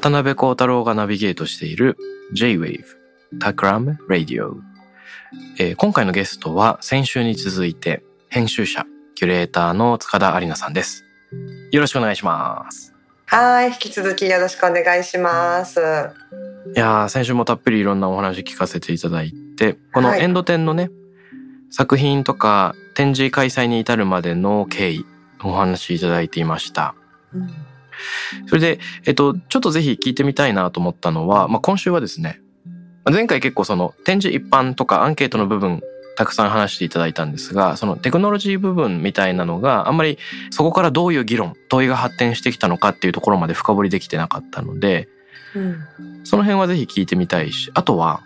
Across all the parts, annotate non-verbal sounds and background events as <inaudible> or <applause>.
渡辺幸太郎がナビゲートしている J-Wave Takram Radio、えー今回のゲストは先週に続いて編集者キュレーターの塚田有奈さんです。よろしくお願いします。はい、引き続きよろしくお願いします。いやー先週もたっぷりいろんなお話聞かせていただいてこのはい。エンド展のね、作品とか展示開催に至るまでの経緯お話いただいていましたそれで、えっと、ちょっとぜひ聞いてみたいなと思ったのは、まあ、今週はですね、前回結構その展示一般とかアンケートの部分たくさん話していただいたんですが、そのテクノロジー部分みたいなのがあんまりそこからどういう議論、問いが発展してきたのかっていうところまで深掘りできてなかったので、うんその辺はぜひ聞いてみたいし、あとは、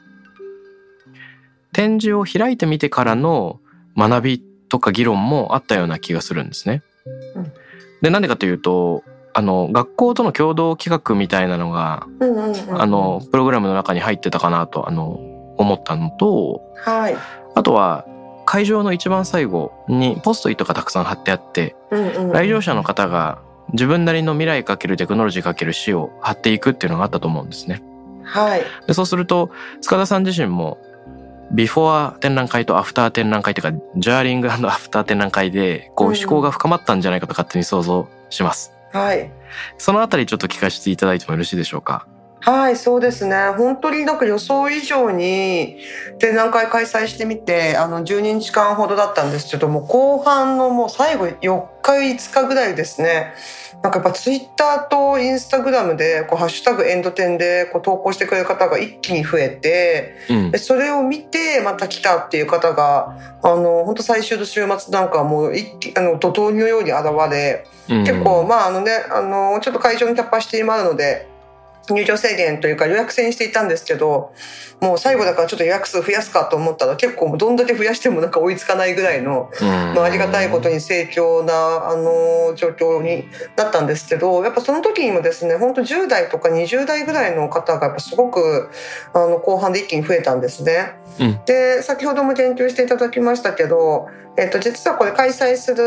展示を開いてみてからの学びとか議論もあったような気がするんですね。うんで、なんでかというと、あの、学校との共同企画みたいなのが、うんうんうんあの、プログラムの中に入ってたかなと、あの、思ったのと、はい、あとは、会場の一番最後にポストイットがたくさん貼ってあって、うんうんうん。来場者の方が自分なりの未来かけるテクノロジーかける詩を貼っていくっていうのがあったと思うんですね。はい、でそうすると塚田さん自身もビフォー展覧会とアフター展覧会というか during after 展覧会でこううん。思考が深まったんじゃないかと勝手に想像します。はい。そのあたりちょっと聞かせていただいてもよろしいでしょうか？はい、そうですね。本当になんか予想以上に展覧会開催してみて、あの12日間ほどだったんですけども、後半のもう最後4日5日ぐらいですね。なんかやっぱツイッターとインスタグラムでこうハッシュタグエンド展でこう投稿してくれる方が一気に増えて、うんで。それを見てまた来たっていう方があの本当最終の週末なんかはもう一気あの怒涛のように現れ、うん結構まああのねあのちょっと会場のキャパシティもあるので入場制限というか予約制にしていたんですけどもう最後だからちょっと予約数増やすかと思ったら結構どんだけ増やしてもなんか追いつかないぐらいの、うんまあ、ありがたいことに盛況なあの状況になったんですけどやっぱその時にもですね本当10代とか20代ぐらいの方がやっぱすごくあの後半で一気に増えたんですね。うんで先ほども言及していただきましたけど、えっと、実はこれ開催する、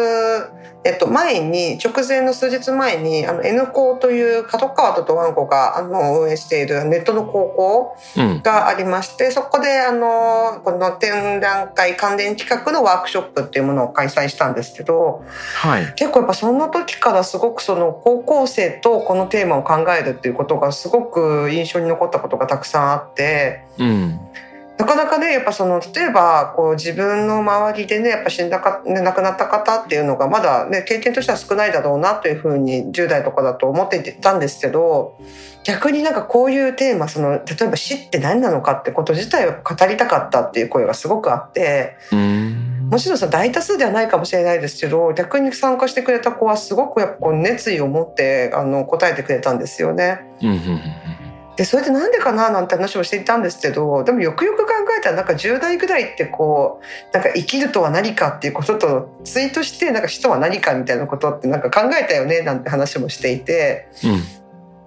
えっと、前に直前の数日前にあの N 校という角川ととワンコがあの運営しているネットの高校うんがありましてそこであのこの展覧会関連企画のワークショップっていうものを開催したんですけどはい。結構やっぱその時からすごくその高校生とこのテーマを考えるっていうことがすごく印象に残ったことがたくさんあって。うん。なかなかねやっぱその例えばこう自分の周りでねやっぱ死んだか、ね、亡くなった方っていうのがまだね経験としては少ないだろうなというふうに10代とかだと思っていたんですけど逆になんかこういうテーマその例えば死って何なのかってこと自体を語りたかったっていう声がすごくあってうん。もちろんさ大多数ではないかもしれないですけど逆に参加してくれた子はすごくやっぱこう熱意を持ってあの答えてくれたんですよね。でそれでなんでかななんて話をしていたんですけどでもよくよく考えたらなんか10代ぐらいってこうなんか生きるとは何かっていうこととツイートしてなんか死とは何かみたいなことってなんか考えたよねなんて話もしていてうん。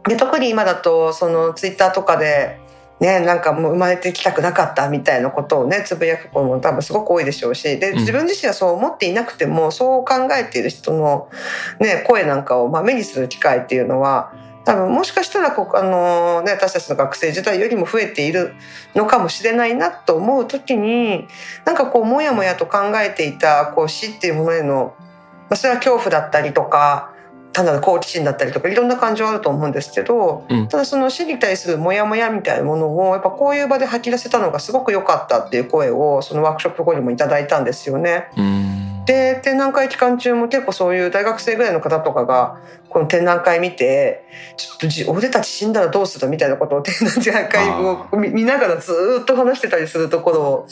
で特に今だとそのツイッターとかで。ね、なんかもう生まれてきたくなかったみたいなことをねつぶやく子も多分すごく多いでしょうしでうん自分自身はそう思っていなくてもそう考えている人の、ね、声なんかをまあ目にする機会っていうのは多分もしかしたらこうあの、ね、私たちの学生時代よりも増えているのかもしれないなと思う時になんかこうもやもやと考えていたこう死っていうものへの、まあ、それは恐怖だったりとか単なる好奇心だったりとかいろんな感情あると思うんですけど、うんただその死に対するモヤモヤみたいなものをやっぱこういう場で吐き出せたのがすごく良かったっていう声をそのワークショップ後にもいただいたんですよね。うんで展覧会期間中も結構そういう大学生ぐらいの方とかがこの展覧会見てちょっとじ俺たち死んだらどうするみたいなことを <laughs> 展覧会を見見ながらずーっと話してたりするところを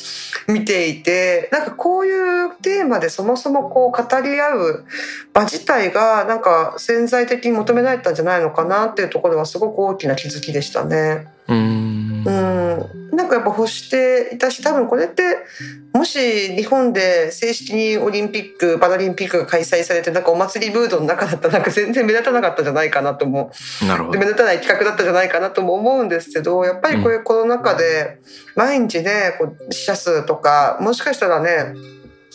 見ていてなんかこういうテーマでそもそもこう語り合う場自体がなんか潜在的に求められたんじゃないのかなっていうところはすごく大きな気づきでしたね。うんうん、なんかやっぱ欲していたし多分これってもし日本で正式にオリンピック・パラリンピックが開催されてなんかお祭りムードの中だったらなんか全然目立たなかったんじゃないかなと思う目なるほど。立たない企画だったんじゃないかなとも思うんですけどやっぱりこういうコロナ禍で毎日ねこう死者数とかもしかしたらね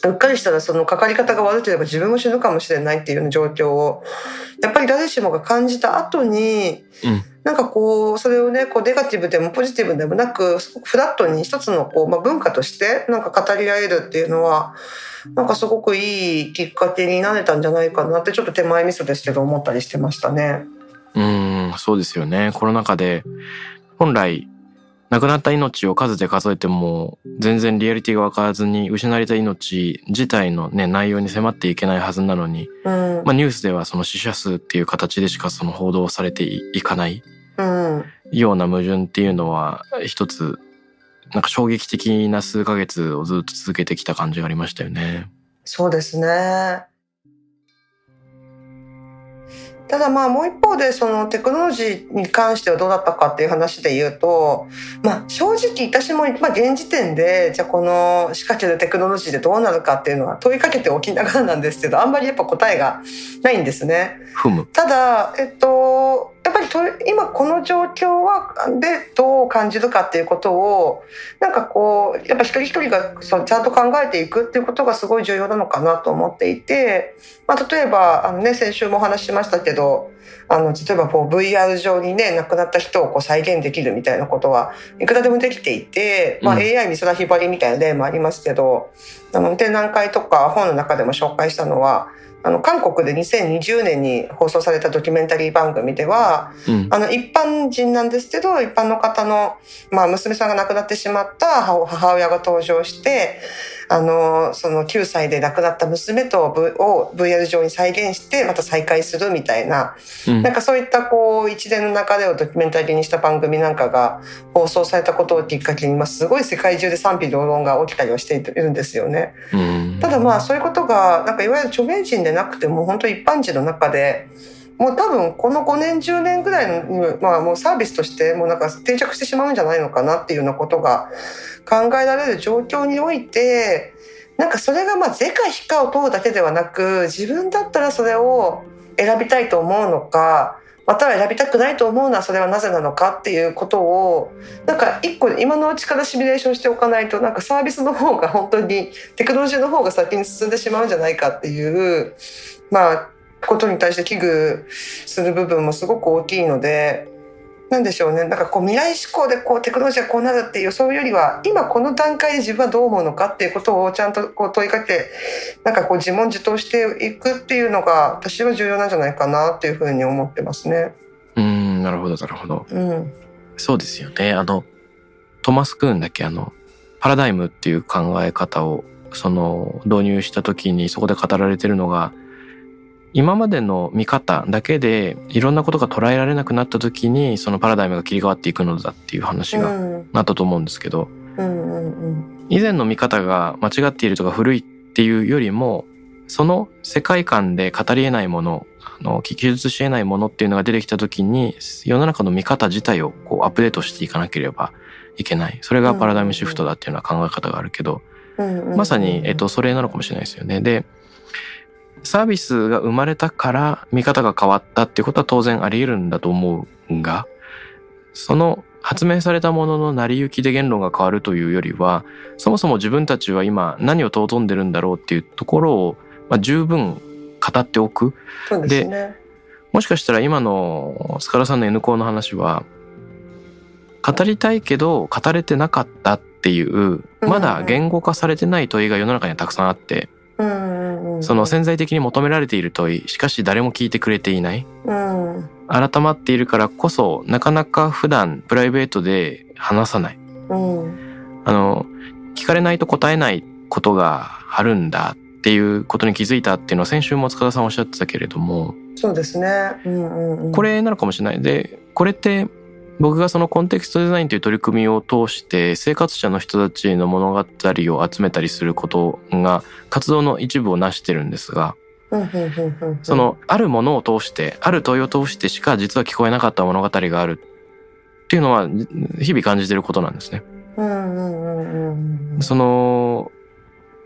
うっかりしたらそのかかり方が悪ければ自分も死ぬかもしれないっていうような状況をやっぱり誰しもが感じた後にうんなんかこうそれをねこうネガティブでもポジティブでもなくフラットに一つのこう、まあ、文化としてなんか語り合えるっていうのはなんかすごくいいきっかけになれたんじゃないかなってちょっと手前味噌ですけど思ったりしてましたね。うん、そうですよね。コロナ禍で、本来、亡くなった命を数で数えても、全然リアリティが分からずに、失われた命自体のね、内容に迫っていけないはずなのに、うんまあニュースではその死者数っていう形でしかその報道されていかないうんような矛盾っていうのは、一つ、なんか衝撃的な数ヶ月をずっと続けてきた感じがありましたよね。そうですね。ただまあもう一方でそのテクノロジーに関してはどうだったかっていう話で言うと、まあ、正直私もまあ現時点でじゃあこの仕掛けるテクノロジーでどうなるかっていうのは問いかけておきながらなんですけどあんまりやっぱ答えがないんですね。ただ、えっと、やっぱりと今この状況はでどう感じるかっていうことをなんかこうやっぱ一人一人がそのちゃんと考えていくっていうことがすごい重要なのかなと思っていて、まあ、例えばあの、ね、先週もお話ししましたけどあの例えばこう VR 上にね亡くなった人をこう再現できるみたいなことはいくらでもできていて、まあ、うん AI 美空ひばりみたいな例もありますけど、あの展覧会とか本の中でも紹介したのはあの韓国で2020年に放送されたドキュメンタリー番組ではうん。あの一般人なんですけど一般の方の、まあ、娘さんが亡くなってしまった母母親が登場してあのその9歳で亡くなった娘と、v、を VR 上に再現してまた再会するみたいなうんなんかそういったこう一連の流れをドキュメンタリーにした番組なんかが放送されたことをきっかけに、まあ、すごい世界中で賛否両論が起きたりはしているんですよね。うんただまあそういうことがなんかいわゆる著名人でなくても本当一般人の中でもう多分この5年10年ぐらいの、まあ、もうサービスとしてもうなんか定着してしまうんじゃないのかなっていうようなことが考えられる状況においてなんかそれがまあ是か非かを問うだけではなく自分だったらそれを選びたいと思うのかまたは選びたくないと思うのはそれはなぜなのかっていうことをなんか一個今のうちからシミュレーションしておかないとなんかサービスの方が本当にテクノロジーの方が先に進んでしまうんじゃないかっていうまあことに対して危惧する部分もすごく大きいので。なんでしょうね。なんかこう未来志向でこうテクノロジーがこうなるっていうそういうよりは今この段階で自分はどう思うのかっていうことをちゃんとこう問いかけなんかこう自問自答していくっていうのが私は重要なんじゃないかなっていうふうに思ってますね。うん、なるほど、なるほど。うん。そうですよね。あの、トマス・クーンだっけ、あの、パラダイムっていう考え方を、その、導入した時にそこで語られてるのが、今までの見方だけでいろんなことが捉えられなくなった時に、そのパラダイムが切り替わっていくのだっていう話がうんなったと思うんですけど、以前の見方が間違っているとか古いっていうよりも、その世界観で語り得ないもの、あの、記述し得ないものっていうのが出てきた時に、世の中の見方自体をこうアップデートしていかなければいけない。それがパラダイムシフトだっていうのは考え方があるけど。まさに、えっと、それなのかもしれないですよね。で、サービスが生まれたから見方が変わったっていうことは当然あり得るんだと思うが、その発明されたものの成り行きで言論が変わるというよりは、そもそも自分たちは今何を尊んでるんだろうっていうところを、まあ、十分語っておく。ですね。もしかしたら今のスカラさんの N 校の話は、語りたいけど語れてなかったっていう、まだ言語化されてない問いが世の中にはたくさんあって、うんその潜在的に求められている問いしかし誰も聞いてくれていない。うん改まっているからこそなかなか普段プライベートで話さない。うん。あの聞かれないと答えないことがあるんだっていうことに気づいたっていうのは先週も塚田さんおっしゃってたけれどもそうですね。うんうんうん、これなのかもしれない。でこれって僕がそのコンテクストデザインという取り組みを通して生活者の人たちの物語を集めたりすることが活動の一部を成してるんですがそのあるものを通してある問いを通してしか実は聞こえなかった物語がある。っていうのは日々感じてることなんですね。その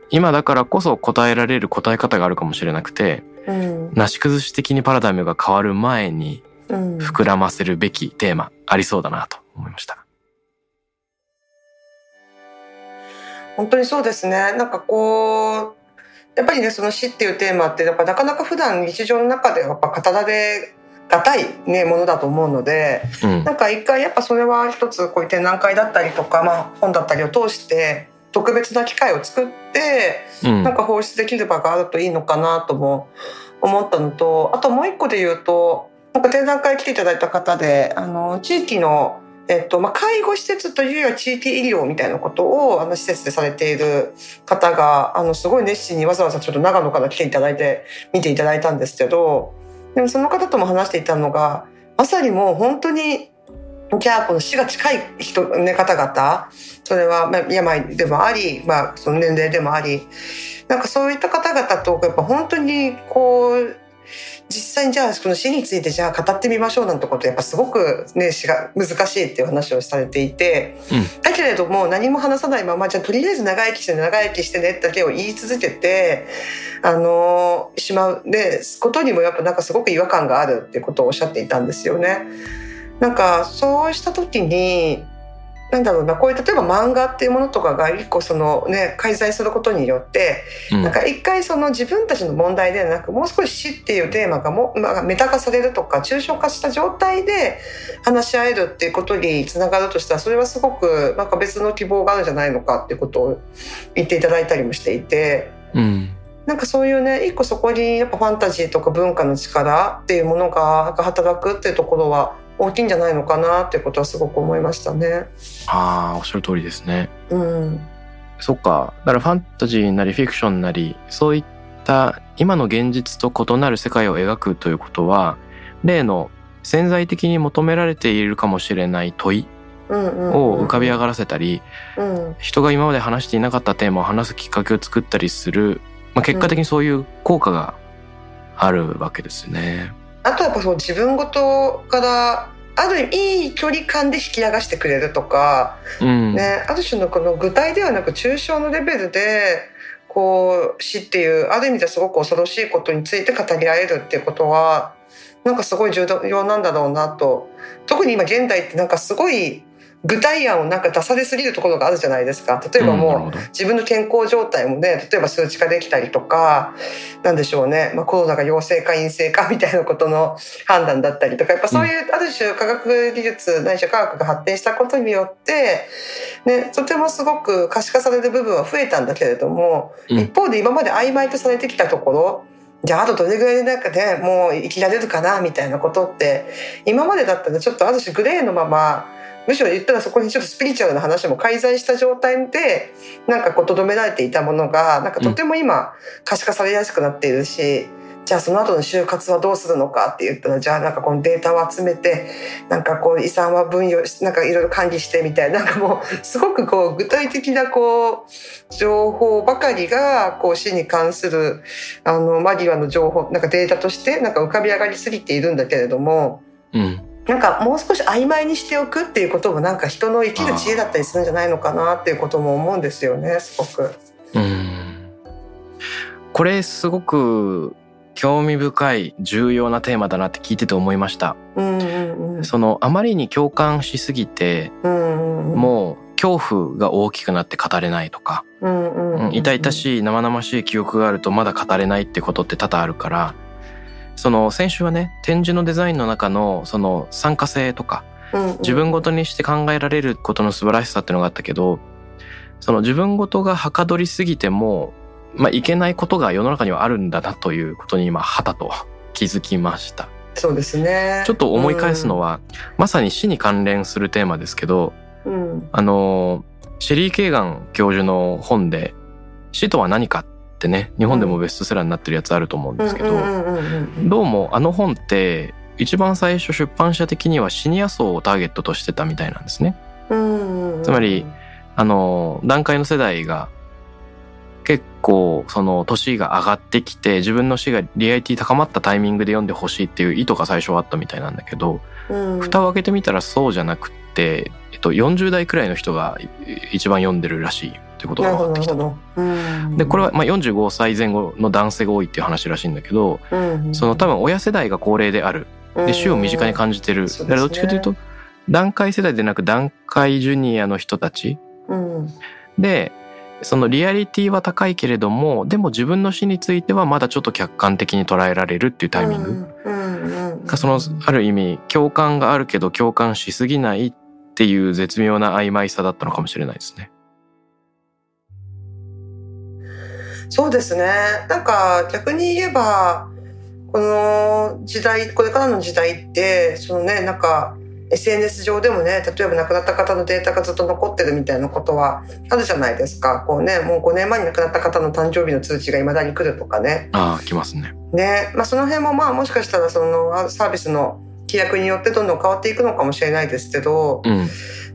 今だからこそ答えられる答え方があるかもしれなくてうん。なし崩し的にパラダイムが変わる前にうん膨らませるべきテーマありそうだなと思いました。本当にそうですね。なんかこうやっぱりねその死っていうテーマってやっぱなかなか普段日常の中でやっぱ語られがたいねものだと思うのでうんなんか一回やっぱそれは一つこういう展覧会だったりとか、まあ、本だったりを通して特別な機会を作ってうんなんか放出できる場があるといいのかなとも思ったのとあともう一個で言うとなんか展覧会来ていただいた方であの地域の、えっとまあ、介護施設というよりは地域医療みたいなことをあの施設でされている方があのすごい熱心にわざわざちょっと長野から来ていただいて見ていただいたんですけどでもその方とも話していたのがまさにもう本当にじゃあこの死が近い人、ね、方々それはま病でもあり、まあ、その年齢でもありなんかそういった方々とやっぱ本当にこう実際にじゃあこの死についてじゃあ語ってみましょうなんてことやっぱすごくね死が難しいっていう話をされていて、うんだけれども何も話さないままじゃあとりあえず長生きしてね長生きしてねだけを言い続けてあのしまうでことにもやっぱなんかすごく違和感があるっていうことをおっしゃっていたんですよね。なんかそうした時になんだろうなこういう例えば漫画っていうものとかが一個そのね開催することによってうんなんか一回その自分たちの問題ではなくもう少し死っていうテーマがも、まあ、メタ化されるとか抽象化した状態で話し合えるっていうことにつながるとしたらそれはすごくなんか別の希望があるんじゃないのかっていうことを言っていただいたりもしていて。うんなんかそういうね一個そこにやっぱファンタジーとか文化の力っていうものが働くっていうところは大きいんじゃないのかなってことはすごく思いましたね。ああおっしゃる通りですね。うん、そっかだからファンタジーなりフィクションなりそういった今の現実と異なる世界を描くということは例の潜在的に求められているかもしれない問いを浮かび上がらせたりうん人が今まで話していなかったテーマを話すきっかけを作ったりする、まあ、結果的にそういう効果があるわけですね。あとはやっぱそう自分ごとからある意味いい距離感で引き流してくれるとか、うん、ね、ある種のこの具体ではなく抽象のレベルでこう死っていうある意味ですごく恐ろしいことについて語り合えるっていうことはなんかすごい重要なんだろうなと。特に今現代ってなんかすごい具体案をなんか出されすぎるところがあるじゃないですか。例えばもう、自分の健康状態もね例えば数値化できたりとかなんでしょうね、まあ、コロナが陽性か陰性かみたいなことの判断だったりとかやっぱそういうある種科学技術ないしは科学が発展したことによって、ね、とてもすごく可視化される部分は増えたんだけれども、うん。一方で今まで曖昧とされてきたところじゃああとどれぐらいでなんかねもう生きられるかなみたいなことって今までだったらちょっとある種グレーのままむしろ言ったらそこにちょっとスピリチュアルな話も介在した状態でなんかこう留められていたものがなんかとても今可視化されやすくなっているし、じゃあその後の就活はどうするのかって言ったらじゃあなんかこのデータを集めてなんかこう遺産は分与しなんかいろいろ管理してみたいななんかもうすごくこう具体的なこう情報ばかりがこう死に関するあの間際の情報なんかデータとしてなんか浮かび上がりすぎているんだけれども。うんなんかもう少し曖昧にしておくっていうこともなんか人の生きる知恵だったりするんじゃないのかなっていうことも思うんですよねすごく。うん。これすごく興味深い重要なテーマだなって聞いてて思いました。うんうんうん。そのあまりに共感しすぎてうんうんもう恐怖が大きくなって語れないとか、うんうん。うん痛々しい生々しい記憶があるとまだ語れないってことって多々あるからその先週はね展示のデザインの中のその参加性とか自分ごとにして考えられることの素晴らしさっていうのがあったけどその自分ごとがはかどりすぎてもまあ、いけないことが世の中にはあるんだなということに今はたと <laughs> 気づきました。そうですね。ちょっと思い返すのは、まさに死に関連するテーマですけど、うん、あのシェリー・ケーガン教授の本で「死とは何か」ってね日本でもベストセラーになってるやつあると思うんですけど、どうもあの本って一番最初出版社的にはシニア層をターゲットとしてたみたいなんですね。つまりあの段階の世代が結構その年が上がってきて自分の死がリアリティ高まったタイミングで読んでほしいっていう意図が最初はあったみたいなんだけど、うん。蓋を開けてみたらそうじゃなくって、えっと、40代くらいの人がい一番読んでるらしいっていうことが分かってきた。でこれはまあ45歳前後の男性が多いっていう話らしいんだけどうんその多分親世代が高齢である。で死を身近に感じてる、だからどっちかというと段階世代でなく段階ジュニアの人たち。うん。でそのリアリティは高いけれどもでも自分の死についてはまだちょっと客観的に捉えられるっていうタイミング。うそのある意味共感があるけど共感しすぎないっていう絶妙な曖昧さだったのかもしれないですね。そうですね。なんか逆に言えばこの時代これからの時代ってそのねなんか SNS 上でもね例えば亡くなった方のデータがずっと残ってるみたいなことはあるじゃないですか。こうねもう5年前に亡くなった方の誕生日の通知が未だに来るとかね。ああ来ますね。ねまあ、その辺もまあもしかしたらそのサービスの規約によってどんどん変わっていくのかもしれないですけど、うん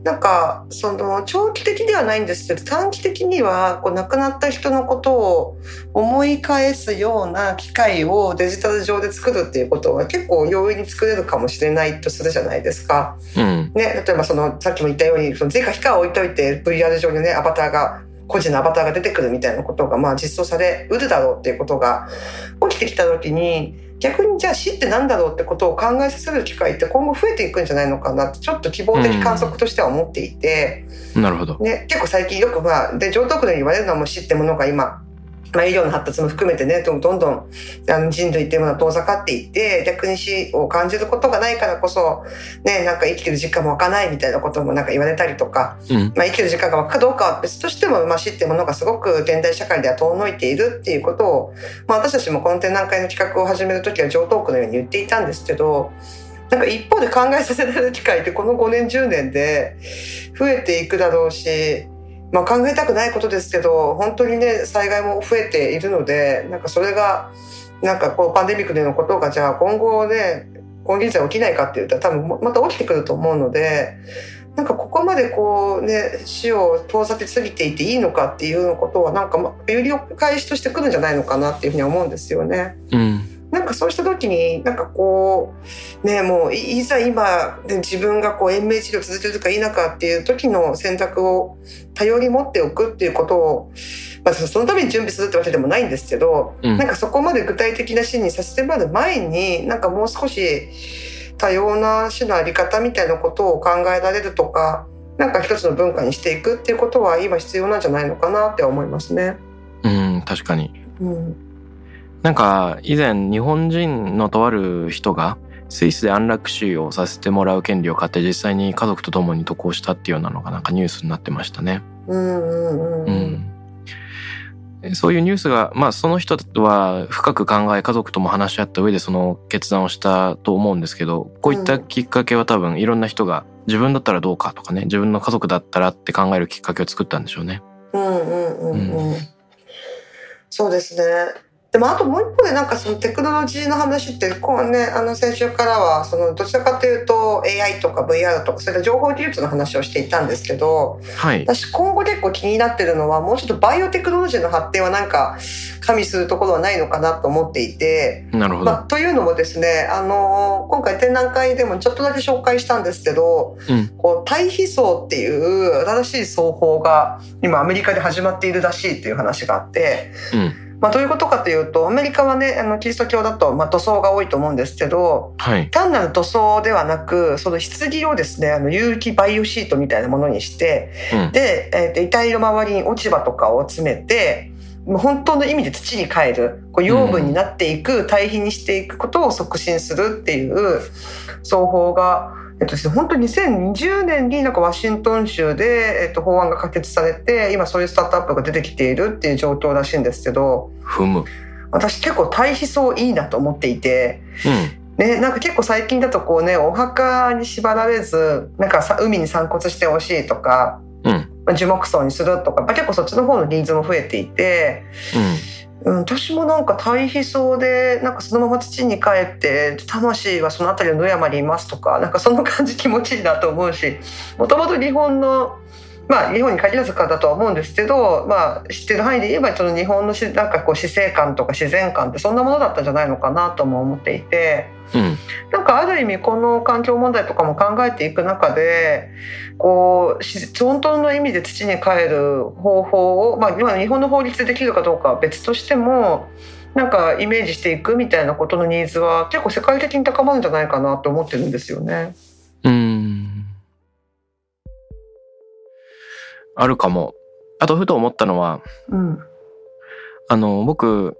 なんかその長期的ではないんですけど短期的にはこう亡くなった人のことを思い返すような機会をデジタル上で作るっていうことは結構容易に作れるかもしれないとするじゃないですか。うんね、例えばそのさっきも言ったようにその是か非かは置いといて VR 上にねアバターが個人のアバターが出てくるみたいなことがまあ実装されうるだろうっていうことが起きてきた時に逆にじゃあ死って何だろうってことを考えさせる機会って今後増えていくんじゃないのかなってちょっと希望的観測としては思っていて、なるほど。ね、結構最近よくまあで上等句のように言われるのはもう死ってものが今まあ、医療の発達も含めてねどんどんどんあの人類っていうものは遠ざかっていって逆に死を感じることがないからこそ、ね、なんか生きてる実感も湧かないみたいなこともなんか言われたりとか、うん。まあ、生きてる時間が湧くかどうかは別としても、まあ、死っていうものがすごく現代社会では遠のいているっていうことを、まあ、私たちもこの展覧会の企画を始める時は上等句のように言っていたんですけどなんか一方で考えさせられる機会ってこの5年10年で増えていくだろうし、まあ、考えたくないことですけど本当にね災害も増えているのでなんかそれがなんかこうパンデミックでのことがじゃあ今後ね今現在起きないかって言ったら多分また起きてくると思うのでなんかここまでこうね死を遠ざけすぎていていいのかっていうことはなんかま有料返しとしてくるんじゃないのかなっていうふうに思うんですよね。うんなんかそうした時になんかこうねもういいざ今、ね、自分がこう延命治療を続けるか否かっていう時の選択を多様に持っておくっていうことを、まあ、そのために準備するってわけでもないんですけど、うんなんかそこまで具体的な死にさせてもらう前になんかもう少し多様な死のあり方みたいなことを考えられるとかなんか一つの文化にしていくっていうことは今必要なんじゃないのかなって思いますね。うん確かに。うんなんか以前日本人のとある人がスイスで安楽死をさせてもらう権利を買って実際に家族と共に渡航したっていうようなのがなんかニュースになってましたね。うんうんうんうん、そういうニュースが、まあ、その人は深く考え家族とも話し合った上でその決断をしたと思うんですけどこういったきっかけは多分いろんな人が自分だったらどうかとかね自分の家族だったらって考えるきっかけを作ったんでしょうね。うんうんうんうんそうですね。でもあともう一方でなんかそのテクノロジーの話ってこうねあの先週からはそのどちらかというと AI とか VR とかそういった情報技術の話をしていたんですけどはい。私今後結構気になってるのはもうちょっとバイオテクノロジーの発展はなんか加味するところはないのかなと思っていてなるほど。まあ、というのもですね、あの今回展覧会でもちょっとだけ紹介したんですけど、うんこう対比層っていう新しい奏法が今アメリカで始まっているらしいっていう話があって、うんまあ、どういうことかというとアメリカはねあのキリスト教だと、まあ、塗装が多いと思うんですけどはい。単なる塗装ではなくその棺をですねあの有機バイオシートみたいなものにしてうん。で、えーと遺体の周りに落ち葉とかを詰めてもう本当の意味で土に帰るこう養分になっていく、堆肥にしていくことを促進するっていう奏法がえっと本当に2020年になんかワシントン州で、えっと、法案が可決されて今そういうスタートアップが出てきているっていう状況らしいんですけどふむ。私結構対比層いいなと思っていて。うん。ね、なんか結構最近だとこうねお墓に縛られずなんかさ海に散骨してほしいとか、うん。まあ樹木葬にするとか、まあ、結構そっちの方のニーズも増えていて、うん。うん、私もなんか対比そうでなんかそのまま土に帰って魂はその辺りの野山にいますとかなんかそんな感じ気持ちいいなと思うしもともと日本のまあ日本に限らずかだとは思うんですけど、まあ、知ってる範囲で言えばその日本のしなんかこう死生観とか自然観ってそんなものだったんじゃないのかなとも思っていて。うん。なんかある意味この環境問題とかも考えていく中でこうし本当の意味で土に帰る方法を、まあ、今日本の法律でできるかどうかは別としてもなんかイメージしていくみたいなことのニーズは結構世界的に高まるんじゃないかなと思ってるんですよね。うん。あるかも。あと、ふと思ったのは、うん、あの、僕、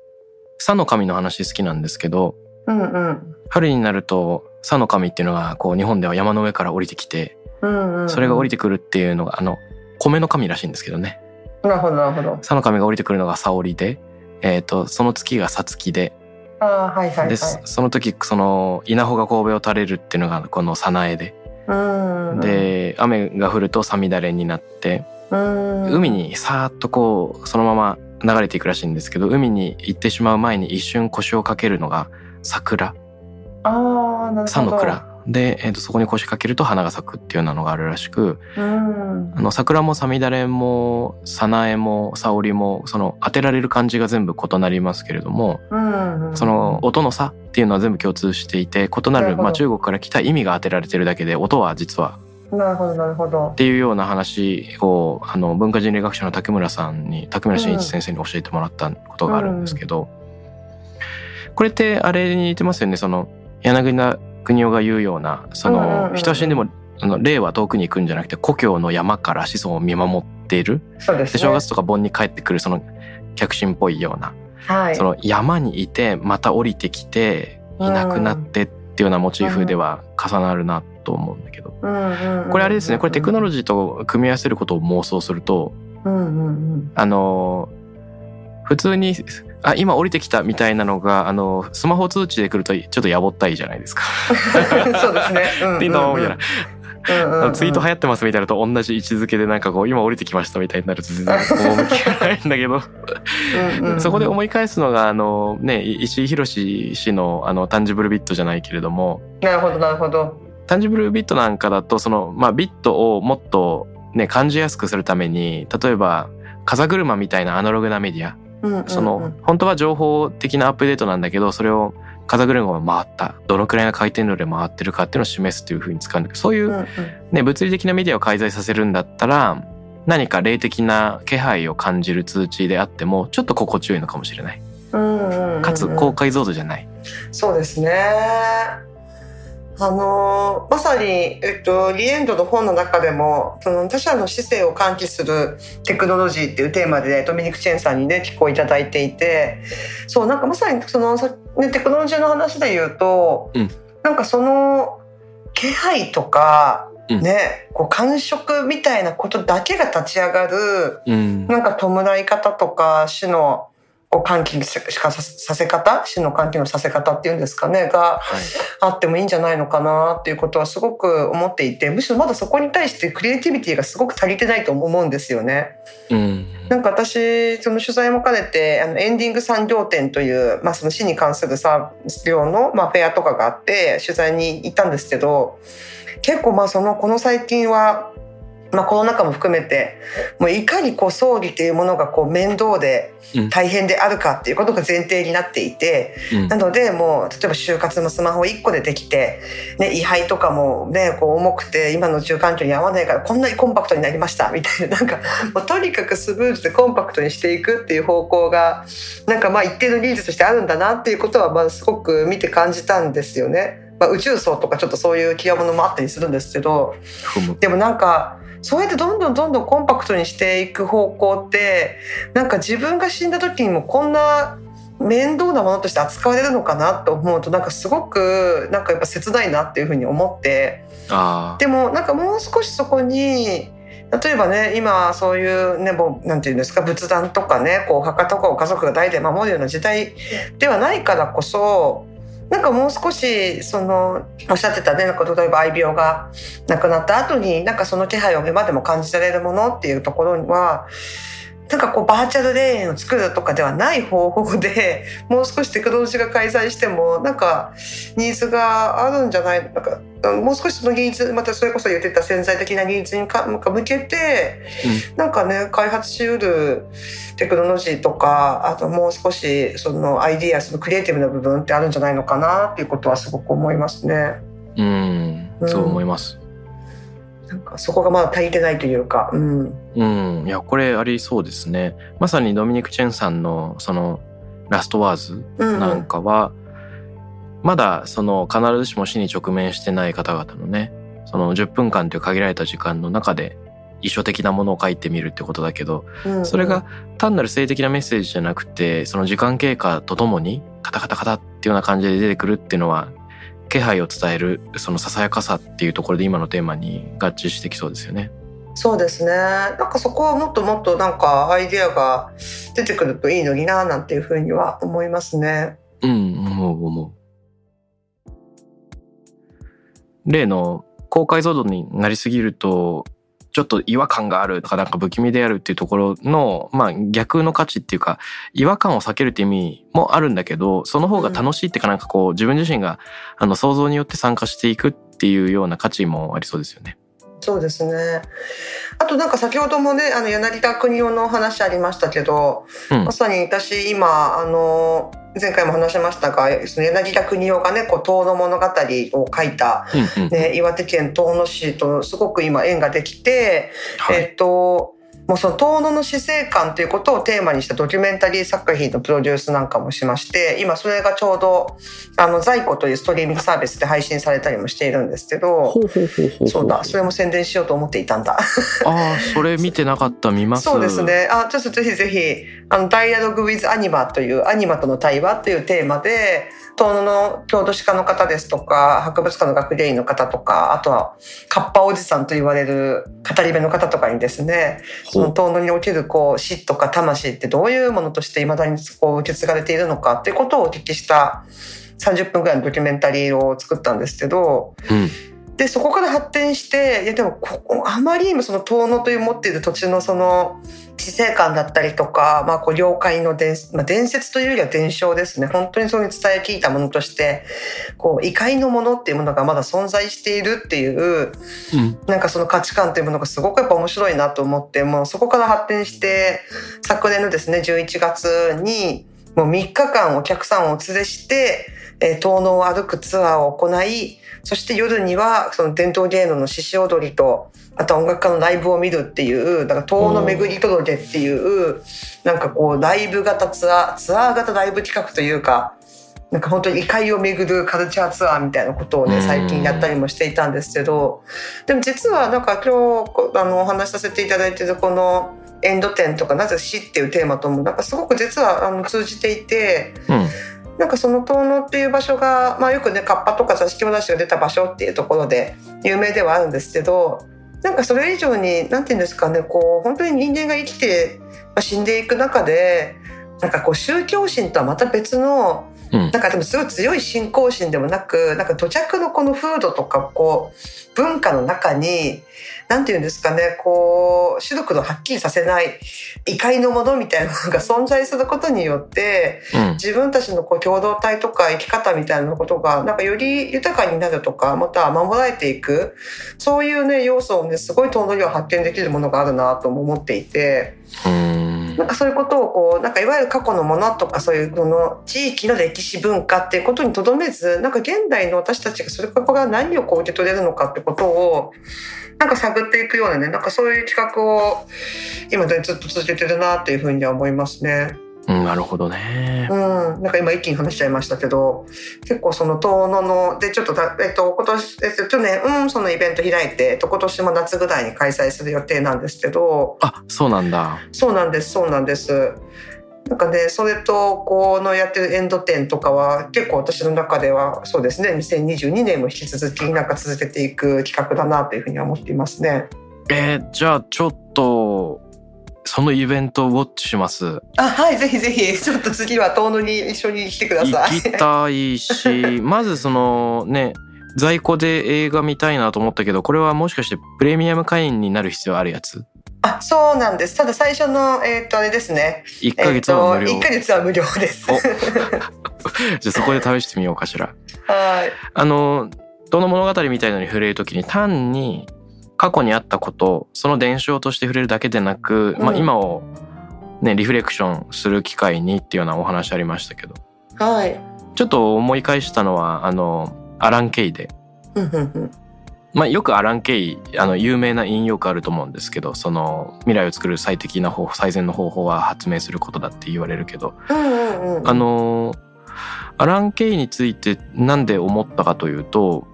佐の神の話好きなんですけど、うんうん春になると、佐の神っていうのが、こう、日本では山の上から降りてきて、うんうん、それが降りててくるっていうのが、あの、米の神らしいんですけどね。なるほどなるほど。佐の神が降りてくるのが沙織で、えっ、と、その月がさつきで、ああはいはいはい。で、そその時、その、稲穂が神戸を垂れるっていうのが、この早苗で、うん、で、雨が降るとさみだれになって、うん、海にさーっとこうそのまま流れていくらしいんですけど海に行ってしまう前に一瞬腰をかけるのが桜。ああなるほど。三の蔵で、えーとそこに腰掛けると花が咲くっていうようなのがあるらしくうん。あの桜もさみだれも早苗も沙織もその当てられる感じが全部異なりますけれどもうん。うん、その音の差っていうのは全部共通していて異なる、まあ、中国から来た意味が当てられてるだけで音は実はなるほどなるほどっ。ていうような話をあの文化人類学者の竹村さんに竹村真一先生に教えてもらったことがあるんですけど、これってあれに似てますよね？その柳田国男が言うようなそうんうんうんうんの人は死んでもあの霊は遠くに行くんじゃなくて故郷の山から子孫を見守っている？そうですね。で正月とか盆に帰ってくるその客心っぽいようなはい。その山にいてまた降りてきていなくなってっていうようなモチーフでは重なるなと思うんだけど。うんうんうんこれあれですねこれテクノロジジーと組み合わせることを妄想するとー。うんうんうん。あの普通にあ今降りてきたみたいなのがあのスマホ通知で来るとちょっとやぼったいじゃないですか。<laughs> そうですね。うんうんうんピンドーンみたいな、うんうんうんツイート流行ってますみたいなのと同じ位置づけでなんかこう今降りてきましたみたいになると全然趣がないんだけどそこで思い返すのがあのね石井宏氏のあのタンジブルビットじゃないけれどもなるほどなるほど。タンジブルビットなんかだとその、まあ、ビットをもっと、ね、感じやすくするために例えば風車みたいなアナログなメディア。うんうんうん。その本当は情報的なアップデートなんだけどそれを風車が回った。どのくらいの回転量で回ってるかっていうのを示すというふうに使うんだけどそういう、うんうん。ね、物理的なメディアを介在させるんだったら何か霊的な気配を感じる通知であってもちょっと心地よいのかもしれない。うんうんうんうん。かつ高解像度じゃない。そうですね。あのまさに、えっと、リエンドの本の中でもその他者の姿勢を喚起するテクノロジーっていうテーマでドミニク・チェンさんにね寄稿いただいていてそうなんかまさにその、さね、テクノロジーの話で言うと、うん。なんかその気配とか、うん。ねこう感触みたいなことだけが立ち上がるうん。なんか弔い方とか死のこう喚起のしかささせ方死の喚起のさせ方っていうんですかねがはいあってもいいんじゃないのかなっていうことはすごく思っていてむしろまだそこに対してクリエイティビティがすごく足りてないと思うんですよね。うんなんか私その取材も兼ねてあのエンディング産業展という、まあ、その死に関するサービス業の、まあ、フェアとかがあって取材に行ったんですけど結構まあそのこの最近は、まあ、コロナ禍も含めてもういかにこう葬儀っていうものがこう面倒でうん大変であるかっていうことが前提になっていて、うんなのでもう例えば就活のスマホ1個でできて、ね、位牌とかもねこう重くて今の住環境に合わないからこんなにコンパクトになりましたみたいななんかもうとにかくスムーズでコンパクトにしていくっていう方向がなんかまあ一定の技術としてあるんだなっていうことはまあすごく見て感じたんですよね。まあ、宇宙層とかちょっとそういう極物もあったりするんですけどでもなんかそうやってどんどんどんどんコンパクトにしていく方向ってなんか自分が死んだ時にもこんな面倒なものとして扱われるのかなと思うとなんかすごくなんかやっぱ切ないなっていうふうに思ってでもなんかもう少しそこに例えばね今そういうねもうなんていうんですか仏壇とかねこう墓とかを家族が代で守るような時代ではないからこそなんかもう少しそのおっしゃってたねなんか例えば愛病が亡くなった後になんかその気配を今でも感じられるものっていうところにはなんかこうバーチャル霊園を作るとかではない方法で <laughs> もう少しテクノロジーが開催してもなんかニーズがあるんじゃないなんかもう少しその技術またそれこそ言ってた潜在的な技術にか向けて、うん、なんかね開発しうるテクノロジーとかあともう少しそのアイディアそのクリエイティブな部分ってあるんじゃないのかなっていうことはすごく思いますね。うん、そう思います。なんかそこがまだ足りてないというか、うん。うん、いや、これありそうですね。まさにドミニク・チェンさんの、その、ラストワーズなんかは、うんまだ、その、必ずしも死に直面してない方々のね、その10分間という限られた時間の中で、遺書的なものを書いてみるってことだけど、うんうん、それが単なる性的なメッセージじゃなくて、その時間経過とともに、カタカタカタっていうような感じで出てくるっていうのは、気配を伝えるそのささやかさっていうところで今のテーマに合致してきそうですよね。そうですね。なんかそこはもっともっとなんかアイデアが出てくるといいのにななんていうふうには思いますね。うん、思う思う。例の高解像度になりすぎるとちょっと違和感があるとかなんか不気味であるっていうところの、まあ逆の価値っていうか、違和感を避けるって意味もあるんだけど、その方が楽しいっていうかなんかこう自分自身があの想像によって参加していくっていうような価値もありそうですよね。そうですね。あとなんか先ほどもね、あの柳田国夫の話ありましたけど、うん、まさに私今あの前回も話しましたがその柳田国夫がねこう遠野物語を書いた、ね、岩手県遠野市とすごく今縁ができて、はい、えっともうその遠野の死生観ということをテーマにしたドキュメンタリー作品のプロデュースなんかもしまして今それがちょうどあの在庫というストリーミングサービスで配信されたりもしているんですけどそうだそれも宣伝しようと思っていたんだ。ああそれ見てなかった見ます。そうですね。あちょっとぜひぜひあの「ダイアログ・ウィズ・アニマ」というアニマとの対話というテーマで遠野の郷土史家の方ですとか博物館の学芸員の方とかあとはカッパおじさんと言われる語り部の方とかにですねその遠野におけるこう死とか魂ってどういうものとしていまだにこう受け継がれているのかっていうことをお聞きした30分ぐらいのドキュメンタリーを作ったんですけど、うんでそこから発展していやでもここあまりにもその遠野という持っている土地のその死生観だったりとか、まあ、こう妖怪の伝,、まあ、伝説というよりは伝承ですね。本当にそういう伝え聞いたものとしてこう異界のものっていうものがまだ存在しているっていう、うん、なんかその価値観というものがすごくやっぱ面白いなと思ってもうそこから発展して昨年のですね11月にもう3日間お客さんをお連れして、えー、遠野を歩くツアーを行いそして夜にはその伝統芸能の獅子踊りとあと音楽家のライブを見るっていうだから遠野巡り届けっていうなんかこうライブ型ツアーツアー型ライブ企画というかなんか本当に異界を巡るカルチャーツアーみたいなことをね最近やったりもしていたんですけどでも実はなんか今日あのお話しさせていただいてるこのエンド展とかなぜ死っていうテーマともなんかすごく実はあの通じていて。うんなんかその遠野っていう場所が、まあ、よくねカッパとか座敷わらしが出た場所っていうところで有名ではあるんですけどなんかそれ以上に何て言うんですかねこう本当に人間が生きて、まあ、死んでいく中でなんかこう宗教心とはまた別のなんかでもすごい強い信仰心でもなくなんか土着のこの風土とかこう文化の中に何て言うんですかねこう白黒はっきりさせない異界のものみたいなのが存在することによって、うん、自分たちのこう共同体とか生き方みたいなことがなんかより豊かになるとかまた守られていくそういうね要素をねすごい遠野には発見できるものがあるなとも思っていて。うんなんかそういうことをこうなんかいわゆる過去のものとかそういうこの地域の歴史文化っていうことにとどめずなんか現代の私たちがそれから何をこう受け取れるのかってことをなんか探っていくようなねなんかそういう企画を今でずっと続けてるなっていうふうには思いますね。うん、なるほどね。うん、なんか今一気に話しちゃいましたけど、結構その遠野のでちょっとえっと今年えっと去年うんそのイベント開いて、えっと今年も夏ぐらいに開催する予定なんですけど。あ、そうなんだ。そうなんです、そうなんです。なんかねそれとこのやってるエンド展とかは結構私の中ではそうですね2022年も引き続きなんか続けていく企画だなというふうには思っていますね。えー、じゃあちょっとそのイベントをウォッチします。あはいぜひぜひちょっと次は遠野に一緒に来てください。行きたいし、<laughs> まずそのね、在庫で映画見たいなと思ったけど、これはもしかしてプレミアム会員になる必要あるやつ？あそうなんですただ最初のえっ、とあれですね ?1 ヶ月は無料。えーと、1ヶ月は無料です。お <laughs> じゃあそこで試してみようかしら。<laughs> はいあの、どの物語みたいのに触れるときに単に過去にあったこと、その伝承として触れるだけでなく、まあうん今をね、リフレクションする機会にっていうようなお話ありましたけど、はい。ちょっと思い返したのは、あの、アラン・ケイで。まあ、よくアラン・ケイあの有名な引用句あると思うんですけどその未来を作る最適な方法最善の方法は発明することだって言われるけど、うんうんうん。あのアラン・ケイについてなんで思ったかというと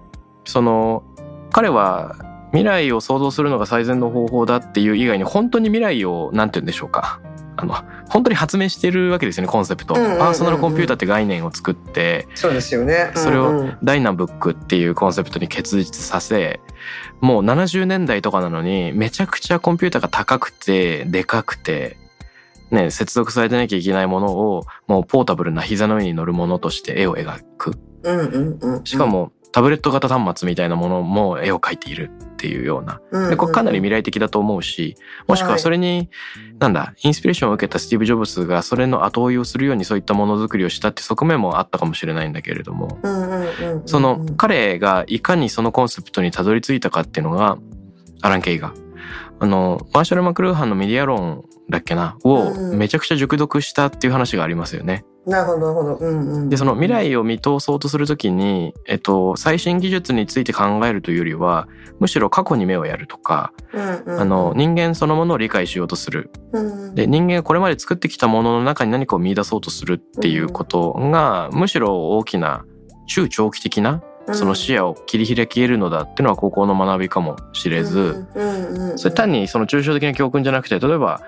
その彼は未来を想像するのが最善の方法だっていう以外に本当に未来をなんて言うんでしょうか。あの本当に発明してるわけですよねコンセプト、パーソナルコンピューターって概念を作ってそうですよね。それをダイナブックっていうコンセプトに結実させもう70年代とかなのにめちゃくちゃコンピューターが高くてでかくてね接続されてなきゃいけないものをもうポータブルな膝の上に乗るものとして絵を描く。うんうんうん。しかもタブレット型端末みたいなものも絵を描いているっていうような。うんうんうん。でこれかなり未来的だと思うしもしくはそれになんだインスピレーションを受けたスティーブ・ジョブズがそれの後追いをするようにそういったものづくりをしたって側面もあったかもしれないんだけれども。その彼がいかにそのコンセプトにたどり着いたかっていうのがアラン・ケイが。あのマーシャル・マクルーハンのメディア論だっけな？をうん。めちゃくちゃ熟読したっていう話がありますよね。なるほどなるほど。うんうん。でその未来を見通そうとするときに、えっと、最新技術について考えるというよりはむしろ過去に目をやるとか、うんうんあの人間そのものを理解しようとする。うん。で人間がこれまで作ってきたものの中に何かを見出そうとするっていうことが、むしろ大きな中長期的なその視野を切り開けるのだっていうのは高校の学びかもしれず、うんうんうん。それ単にその抽象的な教訓じゃなくて例えば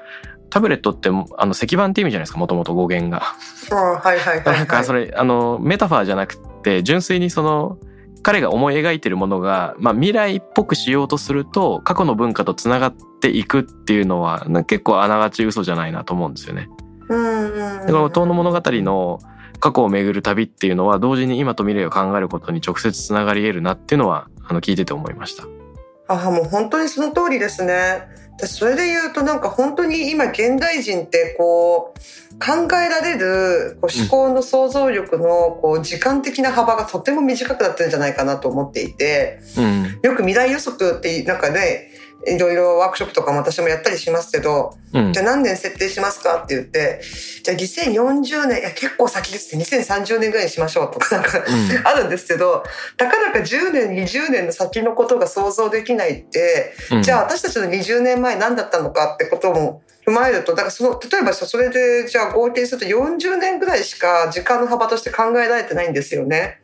タブレットってあの石板って意味じゃないですか？もともと語源が。あはいはいはいはい。なんかそれあのメタファーじゃなくて純粋にその彼が思い描いてるものが、まあ、未来っぽくしようとすると過去の文化とつながっていくっていうのは結構あながち嘘じゃないなと思うんですよね。うんうんうんでこの「遠野物語」の過去を巡る旅っていうのは同時に今と未来を考えることに直接つながり得るなっていうのはあの聞いてて思いました。あもう本当にその通りですね。私それで言うとなんか本当に今現代人ってこう考えられるこう思考の想像力のこう時間的な幅がとても短くなってるんじゃないかなと思っていてうん。よく未来予測ってなんかねいろいろワークショップとかも私もやったりしますけどうん。じゃあ何年設定しますかって言ってじゃあ2040年いや結構先ですって2030年ぐらいにしましょうとかなんかうん。あるんですけどたかだか10年20年の先のことが想像できないってうん。じゃあ私たちの20年前何だったのかってことも踏まえるとだからその例えばそれでじゃあ合計すると40年ぐらいしか時間の幅として考えられてないんですよね。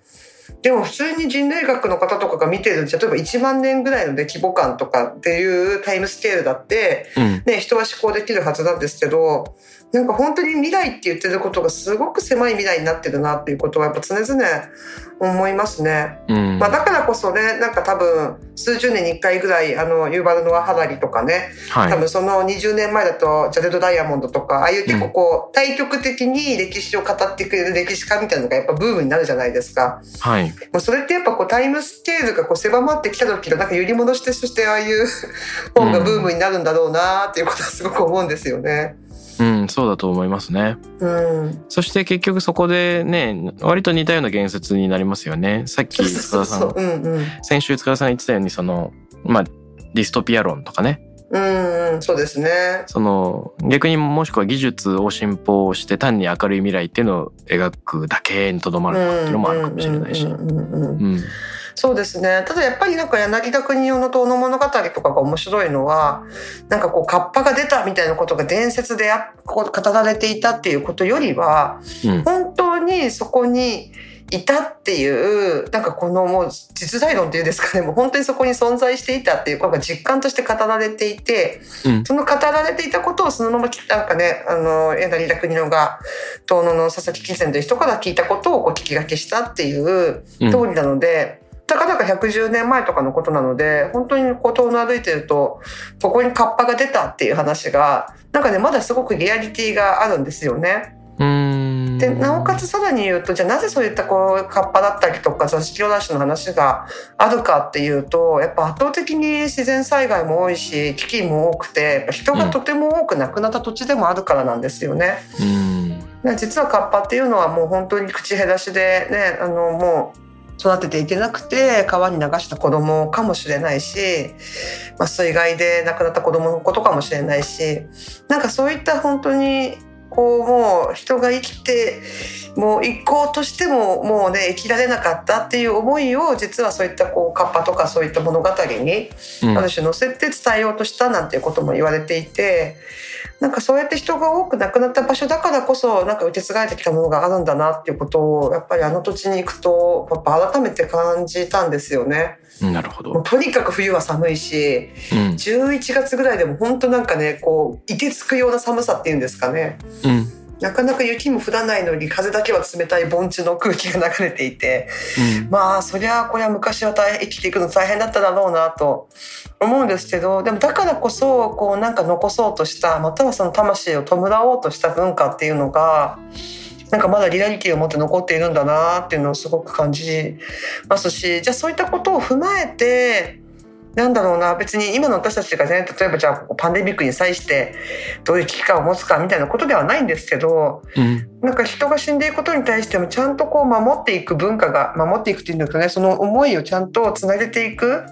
でも普通に人類学の方とかが見てる例えば1万年ぐらいの、ね、規模感とかっていうタイムスケールだって、うん。ね、人は思考できるはずなんですけどなんか本当に未来って言ってることがすごく狭い未来になってるなっていうことはやっぱ常々思いますね。うんまあ、だからこそねなんか多分数十年に1回ぐらいあのユーバル・ノア・ハラリとかねはい多分その20年前だとジャレド・ダイヤモンドとかああいう結構こう対極的に歴史を語ってくれる歴史家みたいなのがやっぱブームになるじゃないですか。はいもうそれってやっぱこうタイムスケールがこう狭まってきた時のなんか揺り戻してそしてああいう本がブームになるんだろうなっていうことはすごく思うんですよね。うん、そうだと思いますね。うん、そして結局そこでね、割と似たような言説になりますよね。さっき塚田さん、先週塚田さん言ってたように、その、まあ、ディストピア論とかね。うんうんそうですね。その、逆にもしくは技術を進歩して単に明るい未来っていうのを描くだけにとどまるっていうのもあるかもしれないし。うんうんうんうんうん。そうですね。ただやっぱりなんか柳田国男の遠野物語とかが面白いのは、なんかこうカッパが出たみたいなことが伝説であこう語られていたっていうことよりは、うん。本当にそこにいたっていうなんかこのもう実在論っていうんですかねもう本当にそこに存在していたっていうことが実感として語られていて、うん、その語られていたことをそのままなんかねあの柳田国乃が遠野の佐々木貴泉という人から聞いたことをこう聞き書きしたっていう通りなので。うんたかだか110年前とかのことなので、本当にこう遠野歩いてると、そこにカッパが出たっていう話が、なんかね、まだすごくリアリティがあるんですよね。でなおかつさらに言うとじゃあなぜそういったこうカッパだったりとか座敷お出しの話があるかっていうとやっぱ圧倒的に自然災害も多いし危機も多くて人がとても多く亡くなった土地でもあるからなんですよね。うん、実はカッパっていうのはもう本当に口減らしでねあのもう育てていけなくて川に流した子供かもしれないし、まあ、水害で亡くなった子供のことかもしれないしなんかそういった本当にこうもう人が生きてもう行こうとしてももうね生きられなかったっていう思いを実はそういったこうカッパとかそういった物語にある種載せて伝えようとしたなんていうことも言われていて。なんかそうやって人が多く亡くなった場所だからこそなんか受け継がれてきたものがあるんだなっていうことをやっぱりあの土地に行くとやっぱ改めて感じたんですよね。なるほどとにかく冬は寒いし、うん、11月ぐらいでも本当なんかねこういてつくような寒さっていうんですかね。うんなかなか雪も降らないのに風だけは冷たい盆地の空気が流れていて、うん、まあそりゃこれは昔は大変生きていくの大変だっただろうなと思うんですけどでもだからこそこうなんか残そうとしたまたはその魂を弔おうとした文化っていうのがなんかまだリアリティを持って残っているんだなっていうのをすごく感じますしじゃあそういったことを踏まえてなんだろうな別に今の私たちがね例えばじゃあパンデミックに際してどういう危機感を持つかみたいなことではないんですけど、うん、なんか人が死んでいくことに対してもちゃんとこう守っていく文化が守っていくっていうんだとねその思いをちゃんとつなげていく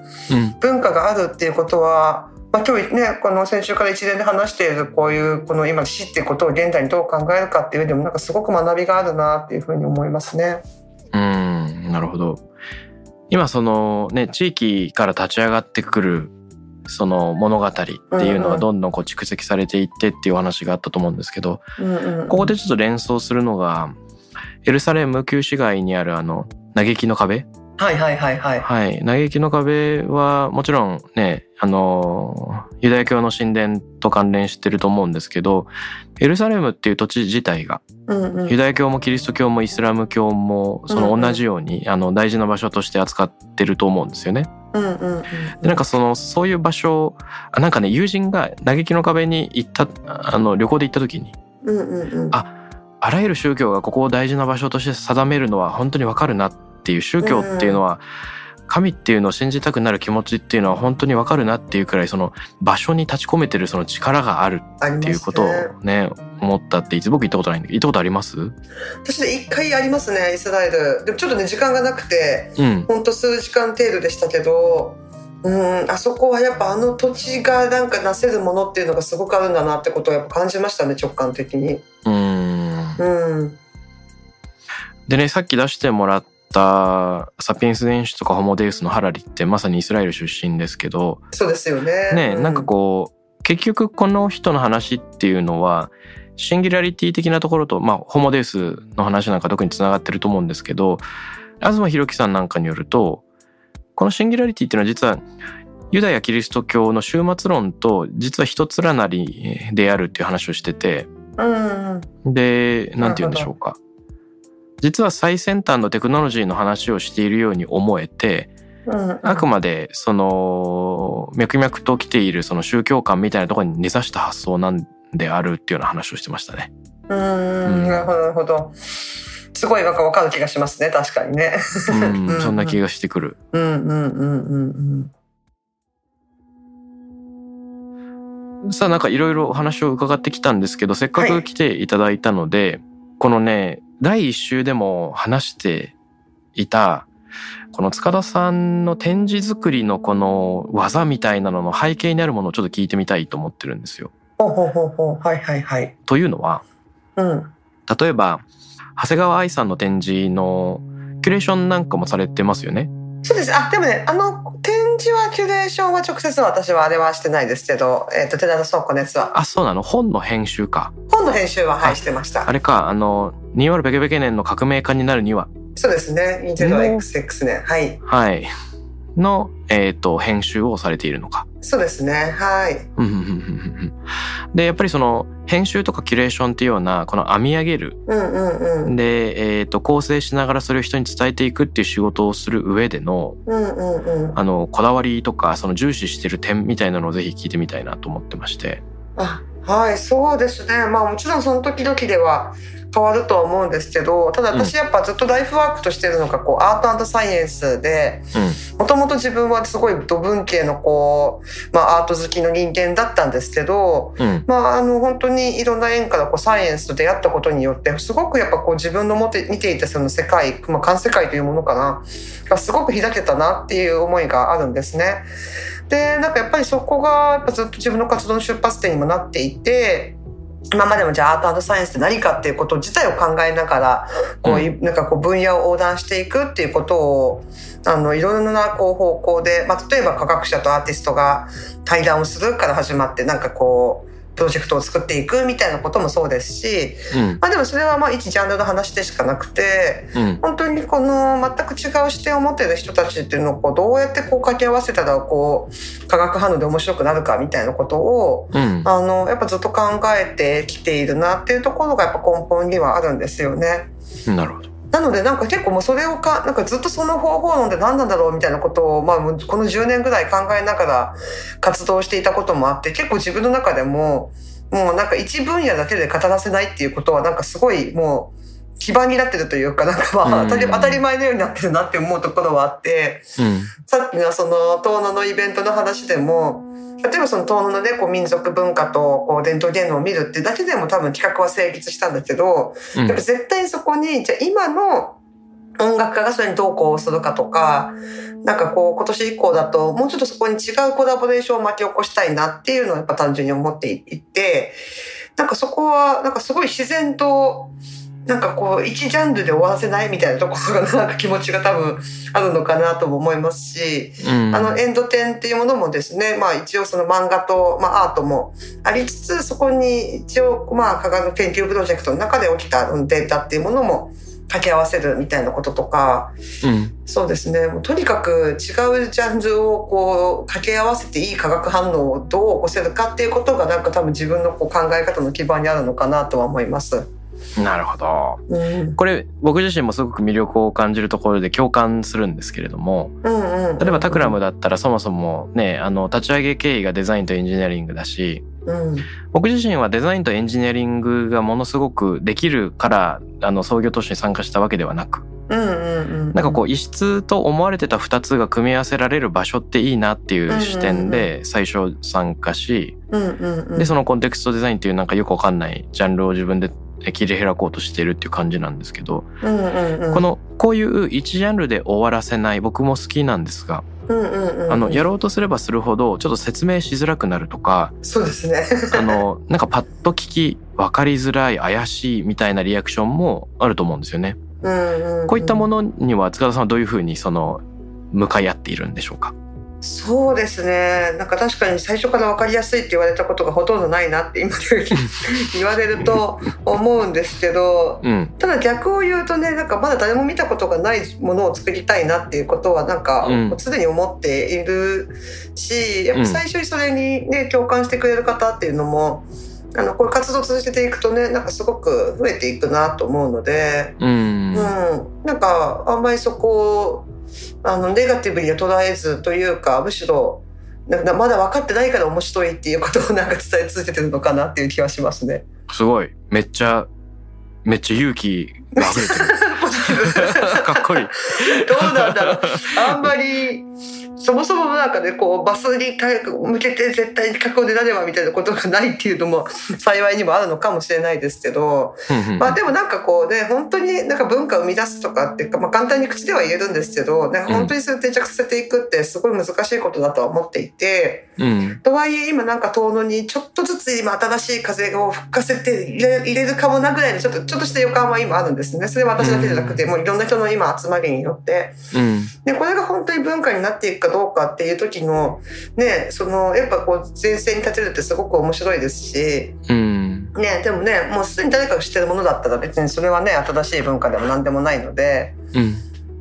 文化があるっていうことは、まあ、今日ねこの先週から一連で話しているこういうこの今死っていうことを現代にどう考えるかっていう上でもなんかすごく学びがあるなっていうふうに思いますね。うんなるほど今そのね地域から立ち上がってくるその物語っていうのがどんどんこう蓄積されていってっていう話があったと思うんですけど、ここでちょっと連想するのがエルサレム旧市街にあるあの嘆きの壁はいはいはいはい。はい。嘆きの壁はもちろんね、あの、ユダヤ教の神殿と関連してると思うんですけど、エルサレムっていう土地自体が、うんうん、ユダヤ教もキリスト教もイスラム教もその同じように、うんうん、あの大事な場所として扱ってると思うんですよね。うんうんうん、でなんかそのそういう場所なんかね友人が嘆きの壁に行ったあの旅行で行った時に、うんうんうん、ああらゆる宗教がここを大事な場所として定めるのは本当にわかるなっていう宗教っていうのは、神っていうのを信じたくなる気持ちっていうのは本当にわかるなっていうくらいその場所に立ち込めてるその力があるっていうことをね、ね、思ったっていつ僕行ったことないんだけど行ったことあります。私で一回ありますねイスラエル。でもちょっとね時間がなくて、うん、ほんと数時間程度でしたけどうんあそこはやっぱあの土地がなんかなせるものっていうのがすごくあるんだなってことをやっぱ感じましたね直感的に。うん。うん。でねさっき出してもらったサピエンス電子とかホモデウスのハラリってまさにイスラエル出身ですけど。そうですよね。ね、うん、なんかこう結局この人の話っていうのはシンギュラリティ的なところと、まあ、ホモデウスの話なんか特につながってると思うんですけど東博樹さんなんかによるとこのシンギュラリティっていうのは実はユダヤキリスト教の終末論と実は一つらなりであるっていう話をしてて、うん、で何て言うんでしょうか実は最先端のテクノロジーの話をしているように思えて、あくまでその脈々と来ているその宗教観みたいなところに根ざした発想なんであるっていうような話をしてましたね。うん、なるほどなるほど。すごいなんかわかる気がしますね確かにね。<laughs> うん、そんな気がしてくる。うんうんうんうんうん。さあなんかいろいろお話を伺ってきたんですけどせっかく来ていただいたので、はい、このね第一週でも話していた、この塚田さんの展示作りのこの技みたいなのの背景にあるものをちょっと聞いてみたいと思ってるんですよ。ほうほうほうほう。はいはいはい。というのは、うん、例えば、長谷川愛さんの展示のキュレーションなんかもされてますよね。そうです。あ、でもね、あの展示はキュレーションは直接私はあれはしてないですけど、えっ、ー、と、寺田倉庫のやつは。あ、そうなの？本の編集か。本の編集は、はい、してました。あれか、あの、2 0ベケベケ年の革命家になるにはそうですね。20XX 年。はい。はい。の、えっ、と、編集をされているのか。そうですね。はい。で、やっぱりその、編集とかキュレーションっていうような、この編み上げる。うんうんうん。で、えっ、と、構成しながらそれを人に伝えていくっていう仕事をする上での、うんうんうん。あの、こだわりとか、その重視してる点みたいなのをぜひ聞いてみたいなと思ってまして。あはい、そうですね。まあもちろんその時々では変わるとは思うんですけど、ただ私やっぱずっとライフワークとしてるのがこうアートサイエンスで、もともと自分はすごい土文系のこう、まあアート好きの人間だったんですけど、うん。うん。まああの本当にいろんな縁からこうサイエンスと出会ったことによって、すごくやっぱこう自分の持って見ていたその世界、まあ環世界というものかな、がすごく開けたなっていう思いがあるんですね。で、なんかやっぱりそこがずっと自分の活動の出発点にもなっていて、今までもじゃあアートサイエンスって何かっていうこと自体を考えながら、こういう、なんかこう分野を横断していくっていうことを、あの、いろんなこう方向で、まあ、例えば科学者とアーティストが対談をするから始まって、なんかこう、プロジェクトを作っていくみたいなこともそうですし、うん。まあでもそれはまあ一ジャンルの話でしかなくて、うん。本当にこの全く違う視点を持ってる人たちっていうのをこうどうやってこう掛け合わせたらこう化学反応で面白くなるかみたいなことをうん。あのやっぱずっと考えてきているなっていうところがやっぱ根本にはあるんですよね。なるほど。なのでなんか結構もうそれをかなんかずっとその方法論で何なんだろうみたいなことを、まあ、この10年ぐらい考えながら活動していたこともあって結構自分の中でももうなんか一分野だけで語らせないっていうことはなんかすごいもう基盤になってるというかなんかまあうん当たり前のようになってるなって思うところはあってうん。さっきのその遠野のイベントの話でも例えばその遠野のねこう民族文化とこう伝統芸能を見るってだけでも多分企画は成立したんだけどうんやっぱ絶対にそこに、じゃあ今の音楽家がそれにどうこうするかとか、なんかこう今年以降だともうちょっとそこに違うコラボレーションを巻き起こしたいなっていうのをやっぱ単純に思っていて、なんかそこはなんかすごい自然と、なんかこう一ジャンルで終わらせないみたいなところが <laughs> なんか気持ちが多分あるのかなとも思いますし、うん。あのエンド展っていうものもですね、まあ一応その漫画と、まあ、アートもありつつ、そこに一応まあ科学研究プロジェクトの中で起きたデータっていうものも掛け合わせるみたいなこととか、うん。そうですね、もうとにかく違うジャンルをこう掛け合わせていい化学反応をどう起こせるかっていうことがなんか多分自分のこう考え方の基盤にあるのかなとは思います。なるほど。うん、これ僕自身もすごく魅力を感じるところで共感するんですけれどもうんうん。例えばタクラムだったらそもそもねあの立ち上げ経緯がデザインとエンジニアリングだしうん。僕自身はデザインとエンジニアリングがものすごくできるからあの創業当初に参加したわけではなく。なんかこう異質と思われてた2つが組み合わせられる場所っていいなっていう視点で最初参加し。でそのコンテクストデザインっていうなんかよくわかんないジャンルを自分で切り開こうとしてるっていう感じなんですけどうんうんうん、このこういう一ジャンルで終わらせない僕も好きなんですがうんうんうん、あのやろうとすればするほどちょっと説明しづらくなるとかそうですね。<laughs> あのなんかパッと聞き分かりづらい怪しいみたいなリアクションもあると思うんですよね。うんうんうんこういったものには塚田さんはどういうふうにその向かい合っているんでしょうか？そうですね。なんか確かに最初から分かりやすいって言われたことがほとんどないなって今で <laughs> 言われると思うんですけど、うん。ただ逆を言うとね、なんかまだ誰も見たことがないものを作りたいなっていうことはなんかうん。常に思っているし、やっぱ最初にそれにね、共感してくれる方っていうのも、あの、こういう活動を続けていくとね、なんかすごく増えていくなと思うので、うん。うん、なんかあんまりそこをあのネガティブには捉えずというかむしろまだ分かってないから面白いっていうことをなんか伝え続けてるのかなっていう気はしますね。すごいめっちゃめっちゃ勇気が溢れてる。<laughs> かっこいい。<laughs> どうなんだろう。あんまりそもそもなんかねこうバスに向けて絶対に覚悟でなればみたいなことがないっていうのも幸いにもあるのかもしれないですけどまあでもなんかこうね本当になんか文化を生み出すとかっていうか、まあ、簡単に口では言えるんですけどなんか本当にそれを定着させていくってすごい難しいことだとは思っていてうん。とはいえ今なんか遠野にちょっとずつ今新しい風を吹かせて入れ入れるかもなぐらいのちょっとちょっとした予感は今あるんですね。それは私だけじゃなくてもういろんな人の今集まりによって。うん。でこれが本当に文化になっていくかどうかっていう時のねそのやっぱこう前線に立てるってすごく面白いですし。うん。ねでもねもうすでに誰かが知ってるものだったら別にそれはね新しい文化でも何でもないので。うん。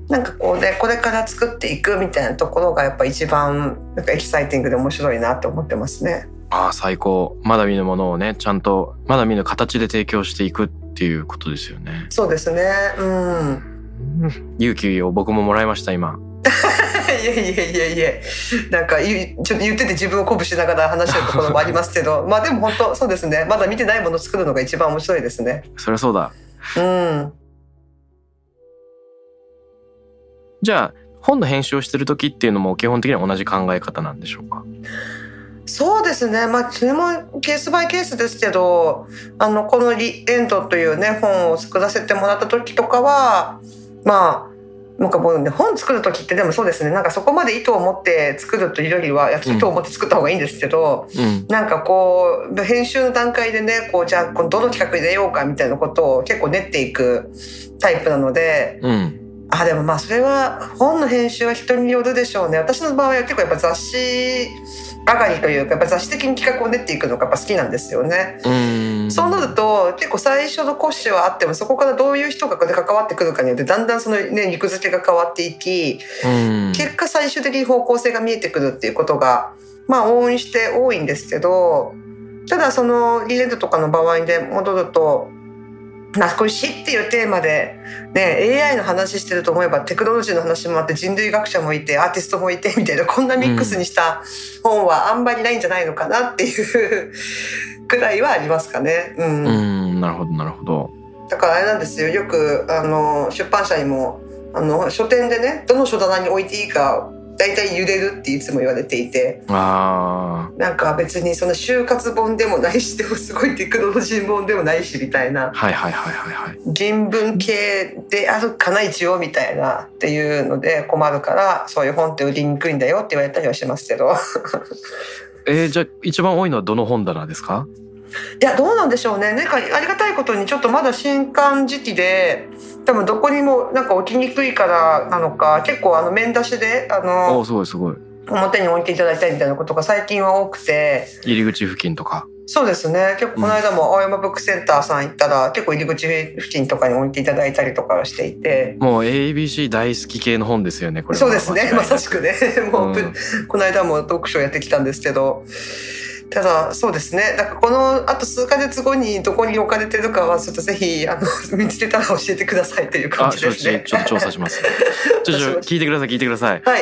なんかこうねこれから作っていくみたいなところがやっぱ一番なんかエキサイティングで面白いなって思ってますね。ああ最高。まだ見ぬものをねちゃんとまだ見ぬ形で提供していくっていうことですよね。そうですね。うん勇気を僕ももらいました今いやいやいやいやなんかちょっと言ってて自分を鼓舞しながら話してるところもありますけど <laughs> まあでも本当そうですねまだ見てないものを作るのが一番面白いですね。そりゃそうだうんじゃあ本の編集をしてる時っていうのも基本的には同じ考え方なんでしょうか？そうですね。まあ、それもケースバイケースですけど、あの、このリエンドというね、本を作らせてもらった時とかは、まあ、なんかもうね、本作る時ってでもそうですね、なんかそこまで意図を持って作るというよりは、いや意図を持って作った方がいいんですけど、うん。なんかこう、編集の段階でね、こう、じゃあ、このどの企画入れようかみたいなことを結構練っていくタイプなので、うんあでもまあそれは本の編集は人によるでしょうね。私の場合は結構やっぱ雑誌上がりというかやっぱ雑誌的に企画を練っていくのがやっぱ好きなんですよね。うん。そうなると結構最初の骨子はあってもそこからどういう人が関わってくるかによってだんだんそのね肉付けが変わっていきうん。結果最終的に方向性が見えてくるっていうことがまあ往々にして多いんですけどただそのリレードとかの場合で戻るとまあこれ死っていうテーマで、ね、AI の話してると思えばテクノロジーの話もあって人類学者もいてアーティストもいてみたいなこんなミックスにした本はあんまりないんじゃないのかなっていうくらいはありますかね。うん。うんなるほどなるほど。だからあれなんですよ。よくあの出版社にもあの書店でねどの書棚に置いていいか大体揺れるっていつも言われていて。あなんか別にその就活本でもないしでもすごいテクノロジー本でもないしみたいな。ーはいはいはいはいはい。人文系であるかな一応みたいなっていうので困るからそういう本って売りにくいんだよって言われたりはしますけど。<laughs> えー、じゃあ一番多いのはどの本棚ですか？いやどうなんでしょうね。なんかありがたいことにちょっとまだ新刊時期で多分どこにもなんか置きにくいからなのか結構あの面出しであおのおすごいすごい。表に置いていただいたりみたいなことが最近は多くて。入り口付近とか。そうですね。結構この間も青山ブックセンターさん行ったら結構入り口付近とかに置いていただいたりとかしていて。もう ABC 大好き系の本ですよねこれは。そうですね。まさしくね。もう、うん。この間も読書やってきたんですけどただそうですねだからこのあと数ヶ月後にどこに置かれてるかはちょっとぜひあの見つけたら教えてくださいという感じですね。ちょっと調査しますちょちょ <laughs> 聞いてください聞いてくださいはい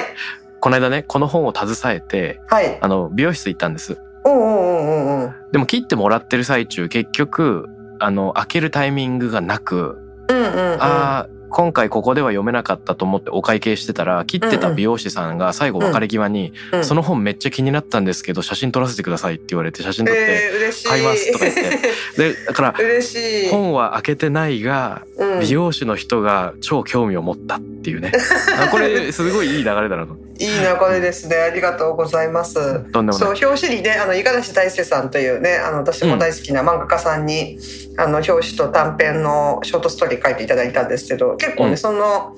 この間ねこの本を携えてはい。あの美容室行ったんですおうおうおうおうでも切ってもらってる最中結局あの開けるタイミングがなく、うんうんうん。あー今回ここでは読めなかったと思ってお会計してたら切ってた美容師さんが最後別れ際に、うん。その本めっちゃ気になったんですけど写真撮らせてくださいって言われて写真撮って。買いますとか言って。でだから。<laughs> 本は開けてないがうん。美容師の人が超興味を持ったっていうね。あこれすごいいい流れだなといい流れですね。ありがとうございます。そう表紙にねあの五十嵐大輔さんというねあの私も大好きな漫画家さんに、あの表紙と短編のショートストーリー書いていただいたんですけど結構ね、うん。その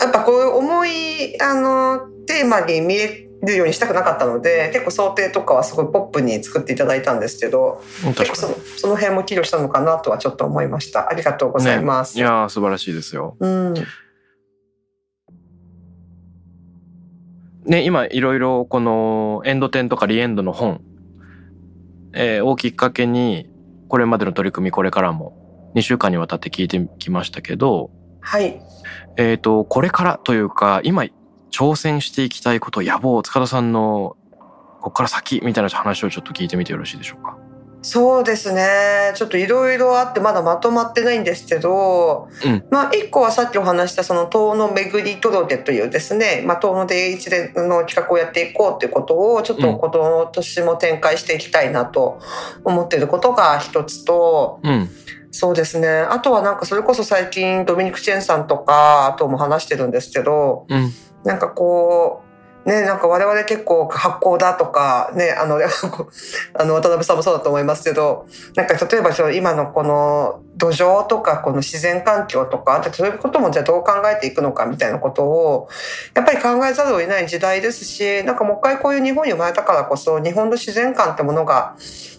やっぱこういう重いあのテーマに見えるようにしたくなかったので結構想定とかはすごいポップに作っていただいたんですけど結構そのその辺も寄与したのかなとはちょっと思いました。ありがとうございます。にいやー素晴らしいですよ。うんね今いろいろこのエンド10とかリエンドの本、えーをきっかけにこれまでの取り組みこれからも2週間にわたって聞いてきましたけどはい。えっ、とこれからというか今挑戦していきたいこと野望塚田さんのここから先みたいな話をちょっと聞いてみてよろしいでしょうか？そうですね。ちょっといろいろあってまだまとまってないんですけど、うん。まあ一個はさっきお話したその遠野巡り届というですね、まあ、遠野で一連の企画をやっていこうということをちょっと今年も展開していきたいなと思っていることが一つとうん。そうですね。あとはなんかそれこそ最近ドミニク・チェンさんとかとも話してるんですけどうん。なんかこうね、なんか我々結構発酵だとか、ね、あの、<laughs> あの、渡辺さんもそうだと思いますけど、なんか例えばその今のこの土壌とかこの自然環境とか、あとそういうこともじゃあどう考えていくのかみたいなことを、やっぱり考えざるを得ない時代ですし、なんかもう一回こういう日本に生まれたからこそ、日本の自然観ってものが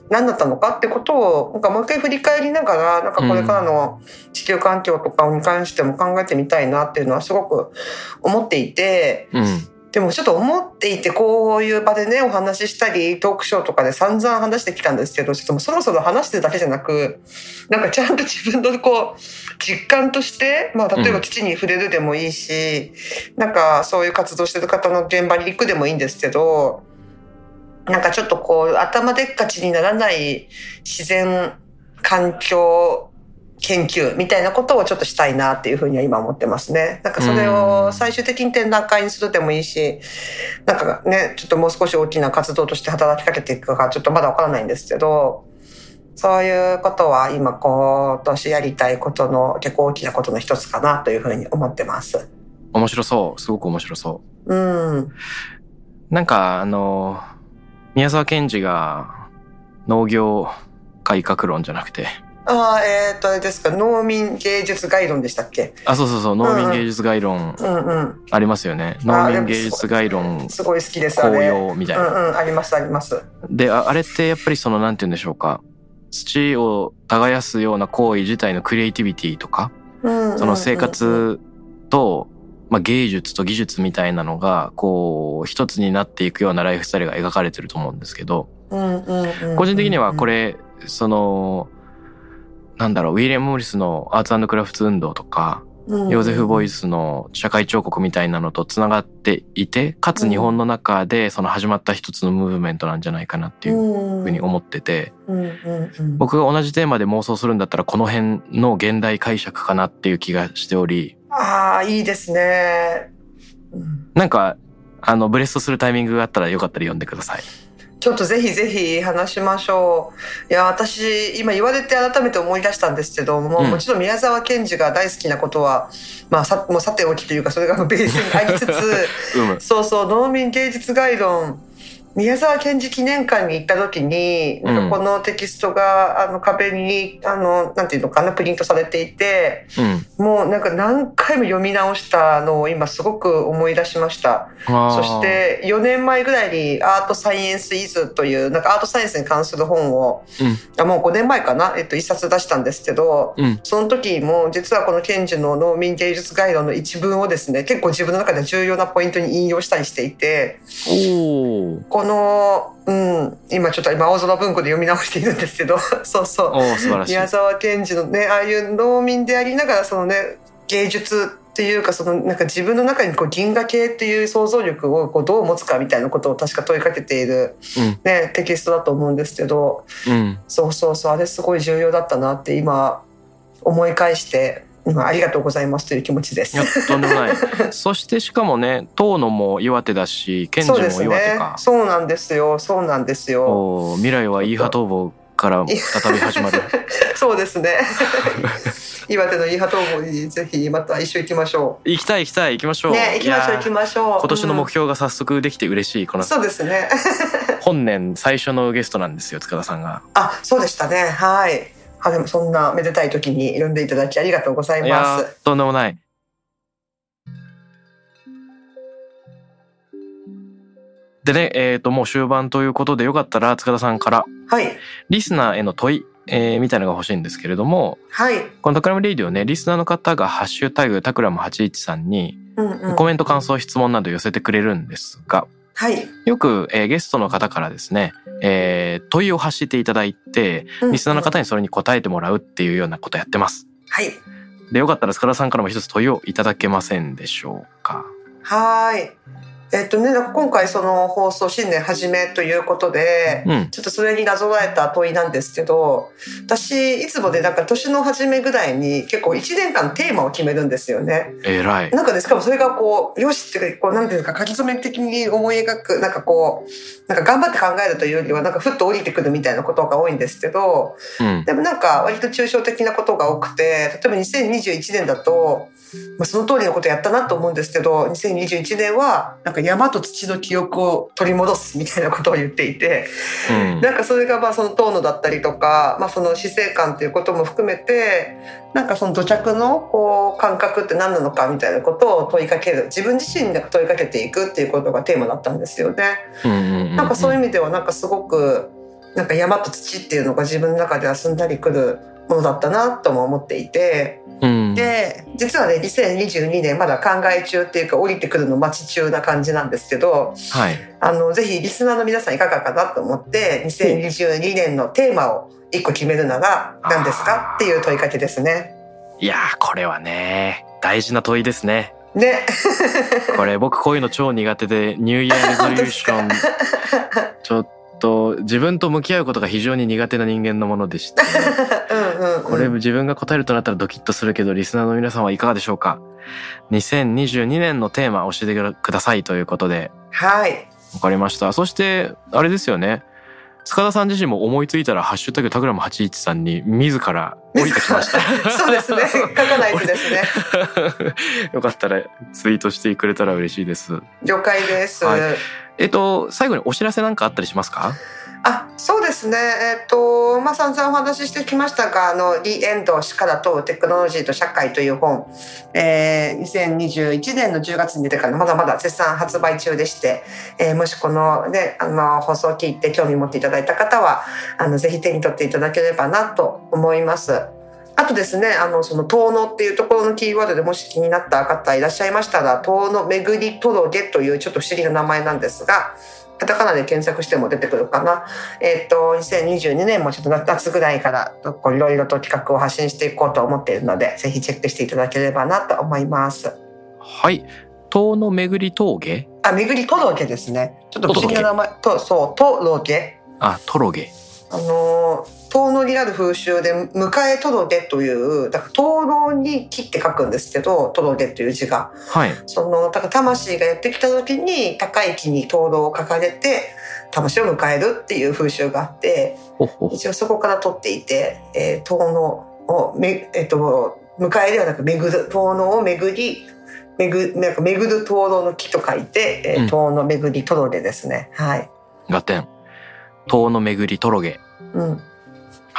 何だったのかってことを、なんかもう一回振り返りながら、なんかこれからの地球環境とかに関しても考えてみたいなっていうのはすごく思っていて、うんでもちょっと思っていてこういう場でねお話ししたりトークショーとかで散々話してきたんですけどちょっともうそろそろ話してるだけじゃなくなんかちゃんと自分のこう実感として、まあ、例えば土に触れるでもいいし、なんかそういう活動してる方の現場に行くでもいいんですけどなんかちょっとこう頭でっかちにならない自然環境研究みたいなことをちょっとしたいなっていうふうには今思ってますね。なんかそれを最終的に展覧会にするでもいいし、なんかね、ちょっともう少し大きな活動として働きかけていくかちょっとまだわからないんですけど、そういうことは今今年やりたいことの結構大きなことの一つかなというふうに思ってます。面白そう。すごく面白そう。うん。なんか、あの、宮沢賢治が農業改革論じゃなくて、ああ、えっ、と、あれですか、農民芸術概論でしたっけ？あ、そうそうそう、農民芸術概論うんうん。ありますよね。あ農民芸術概論すごい好きです、あ紅れ。葉みたいうな。んうん、ありますあります。で、ああれってやっぱりその、なんて言うんでしょうか。土を耕すような行為自体のクリエイティビティとか、うんその生活と、まあ、芸術と技術みたいなのが、こう、一つになっていくようなライフスタイルが描かれてると思うんですけど、個人的にはこれ、その、なんだろう、ウィリアム・モリスのアーツクラフト運動とか、ヨーゼフ・ボイス。スの社会彫刻みたいなのとつながっていて、かつ日本の中でその始まった一つのムーブメントなんじゃないかなっていうふうに思ってて、僕が同じテーマで妄想するんだったらこの辺の現代解釈かなっていう気がしており、ああ、いいですね。うんなんか、あの、ブレストするタイミングがあったらよかったら読んでください。ちょっとぜひぜひ話しましょう。いや、私、今言われて改めて思い出したんですけども、うんもちろん宮沢賢治が大好きなことは、まあ、さもうさておきというか、それがベースにありつつ、<laughs> うむ。そうそう、農民芸術概論、宮沢賢治記念館に行った時に、なんかこのテキストが、あの壁に、あの、なんていうのかな、プリントされていて、うん。もうなんか何回も読み直したのを今すごく思い出しました。そし、て4年前ぐらいにアートサイエンスイズというなんかアートサイエンスに関する本を、うんあもう5年前かな、えっと、一冊出したんですけど、うん。その時も実はこの賢治の農民芸術概論の一文をですね結構自分の中で重要なポイントに引用したりしていての、うん、今ちょっと今青空文庫で読み直しているんですけど <laughs> そうそう。宮沢賢治のねああいう農民でありながらそのね芸術っていうかそのなんか自分の中にこう銀河系っていう想像力をこうどう持つかみたいなことを確か問いかけている、うんね、テキストだと思うんですけどうん。そうそうそうあれすごい重要だったなって今思い返して今ありがとうございますという気持ちですとんでもない。<laughs> そしてしかもね、遠野も岩手だし、賢治も岩手か。そうなんですよそうなんですよ未来はイーハトーボから再び始まる。<laughs> そうですね <laughs> 岩手のイーハトーボにぜひまた一緒行きましょ行きたい行きたい行きましょう。うね行きましょう行きましょう今年の目標、標が早速できて嬉しい。このそうですね本年最初のゲストなんですよ、塚田さんが。あ、そうでしたね。はい。あ、でもそんなめでたい時に呼んでいただきありがとうございます。ーとんでもない。でね、えっ、と、もう終盤ということでよかったら塚田さんからはい。リスナーへの問い、えーみたいなのが欲しいんですけれども、はい。このタクラムレイディオね、リスナーの方がハッシュタグタクラム813にうんうん。コメント、感想、質問など寄せてくれるんですが、はい。よく、えーゲストの方からですね、えー問いを発していただいて、リスナーの方にそれに答えてもらうっていうようなことやってます。はい。で、よかったら塚田さんからも一つ問いをいただけませんでしょうか？はーい。えっとね、今回その放送新年初めということで、うん。ちょっとそれになぞらえた問いなんですけど、私、いつもでなんか年の初めぐらいに結構1年間テーマを決めるんですよね。えらい。なんかね、しかもそれがこう、よしって、こう、なんていうか、書き留め的に思い描く、なんかこう、なんか頑張って考えるというよりは、なんかふっと降りてくるみたいなことが多いんですけど、うん。でもなんか割と抽象的なことが多くて、例えば2021年だと、まあ、その通りのことやったなと思うんですけど、2021年は、なんかか山と土の記憶を取り戻すみたいなことを言っていて、うんなんかそれがまあその遠野だったりとか、まあ、その死生観っていうことも含めてなんかその土着のこう感覚って何なのかみたいなことを問いかける自分自身に問いかけていくっていうことがテーマだったんですよね。なんかそういう意味ではなんかすごくなんか山と土っていうのが自分の中ではすんなりくるものだったなとも思っていてうん。で実はね2022年まだ考え中っていうか降りてくるの待ち中な感じなんですけどはい。あのぜひリスナーの皆さんいかがかなと思って2022年のテーマを一個決めるなら何ですかっていう問いかけですね。いやーこれはね大事な問いですね。ね。これ僕こういうの超苦手でニューイヤーレゾリューション <laughs> <laughs> ちょっと自分と向き合うことが非常に苦手な人間のものでして。<laughs> うんこれ自分が答えるとなったらドキッとするけどリスナーの皆さんはいかがでしょうか？2022年のテーマ教えてくださいということで。はい。わかりました。そしてあれですよね。塚田さん自身も思いついたら「ハッシュタグタグラム813」に自ら降りてきました。<laughs> そうですね。書かないとですね。<laughs> よかったらツイートしてくれたら嬉しいです。了解です。はいえっと最後にお知らせなんかあったりしますか？あそうですね、えっとまあ、散々お話ししてきましたが「あのリエンド死から問うテクノロジーと社会」という本、えー、2021年の10月に出てからまだまだ絶賛発売中でして、えーもしこの,、ね、あの放送を聞いて興味持っていただいた方はあのぜひ手に取っていただければなと思います。あとですね、あの、その、遠野っていうところのキーワードでもし気になった方いらっしゃいましたら、遠野巡り届というちょっと不思議な名前なんですが、カタカナで検索しても出てくるかな。えっ、と、2022年もちょっと夏ぐらいから、いろいろと企画を発信していこうと思っているので、ぜひチェックしていただければなと思います。はい遠野巡り峠あ、巡り届ですね。ちょっと不思議な名前。と、そう、届。あトロゲあのー遠野にある風習で「迎え届」というだから灯籠に「木」って書くんですけど「届」という字が。はい。そのだから魂がやってきた時に高い木に灯籠を掲げて魂を迎えるっていう風習があって一応そこから取っていて、えー、遠野をめ、えっと迎えではなく巡る遠野を巡り巡なんか巡る灯籠の木と書いて、えーうん。遠野巡り届ですね。はい、ガテン遠野巡りトロゲうん、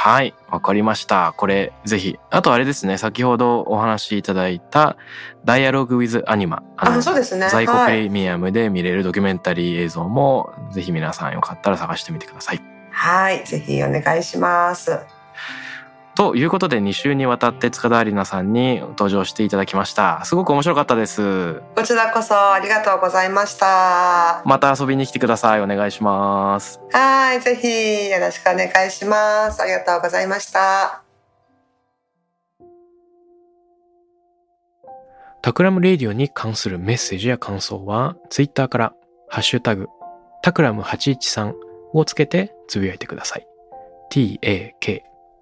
はいわかりました。これぜひ。あとあれですね。先ほどお話しいただいた「ダイアログ・ウィズ・アニマ」あそうですね。在庫プはいレミアムで見れるドキュメンタリー映像もぜひ皆さんよかったら探してみてください。はい、ぜひお願いします。ということで2週にわたって塚田有奈さんに登場していただきました。すごく面白かったです。こちらこそありがとうございました。また遊びに来てください。お願いします。はい、ぜひよろしくお願いします。ありがとうございました。タクラムレディオに関するメッセージや感想は、ツイッターから、ハッシュタグ、タクラム813をつけてつぶやいてください。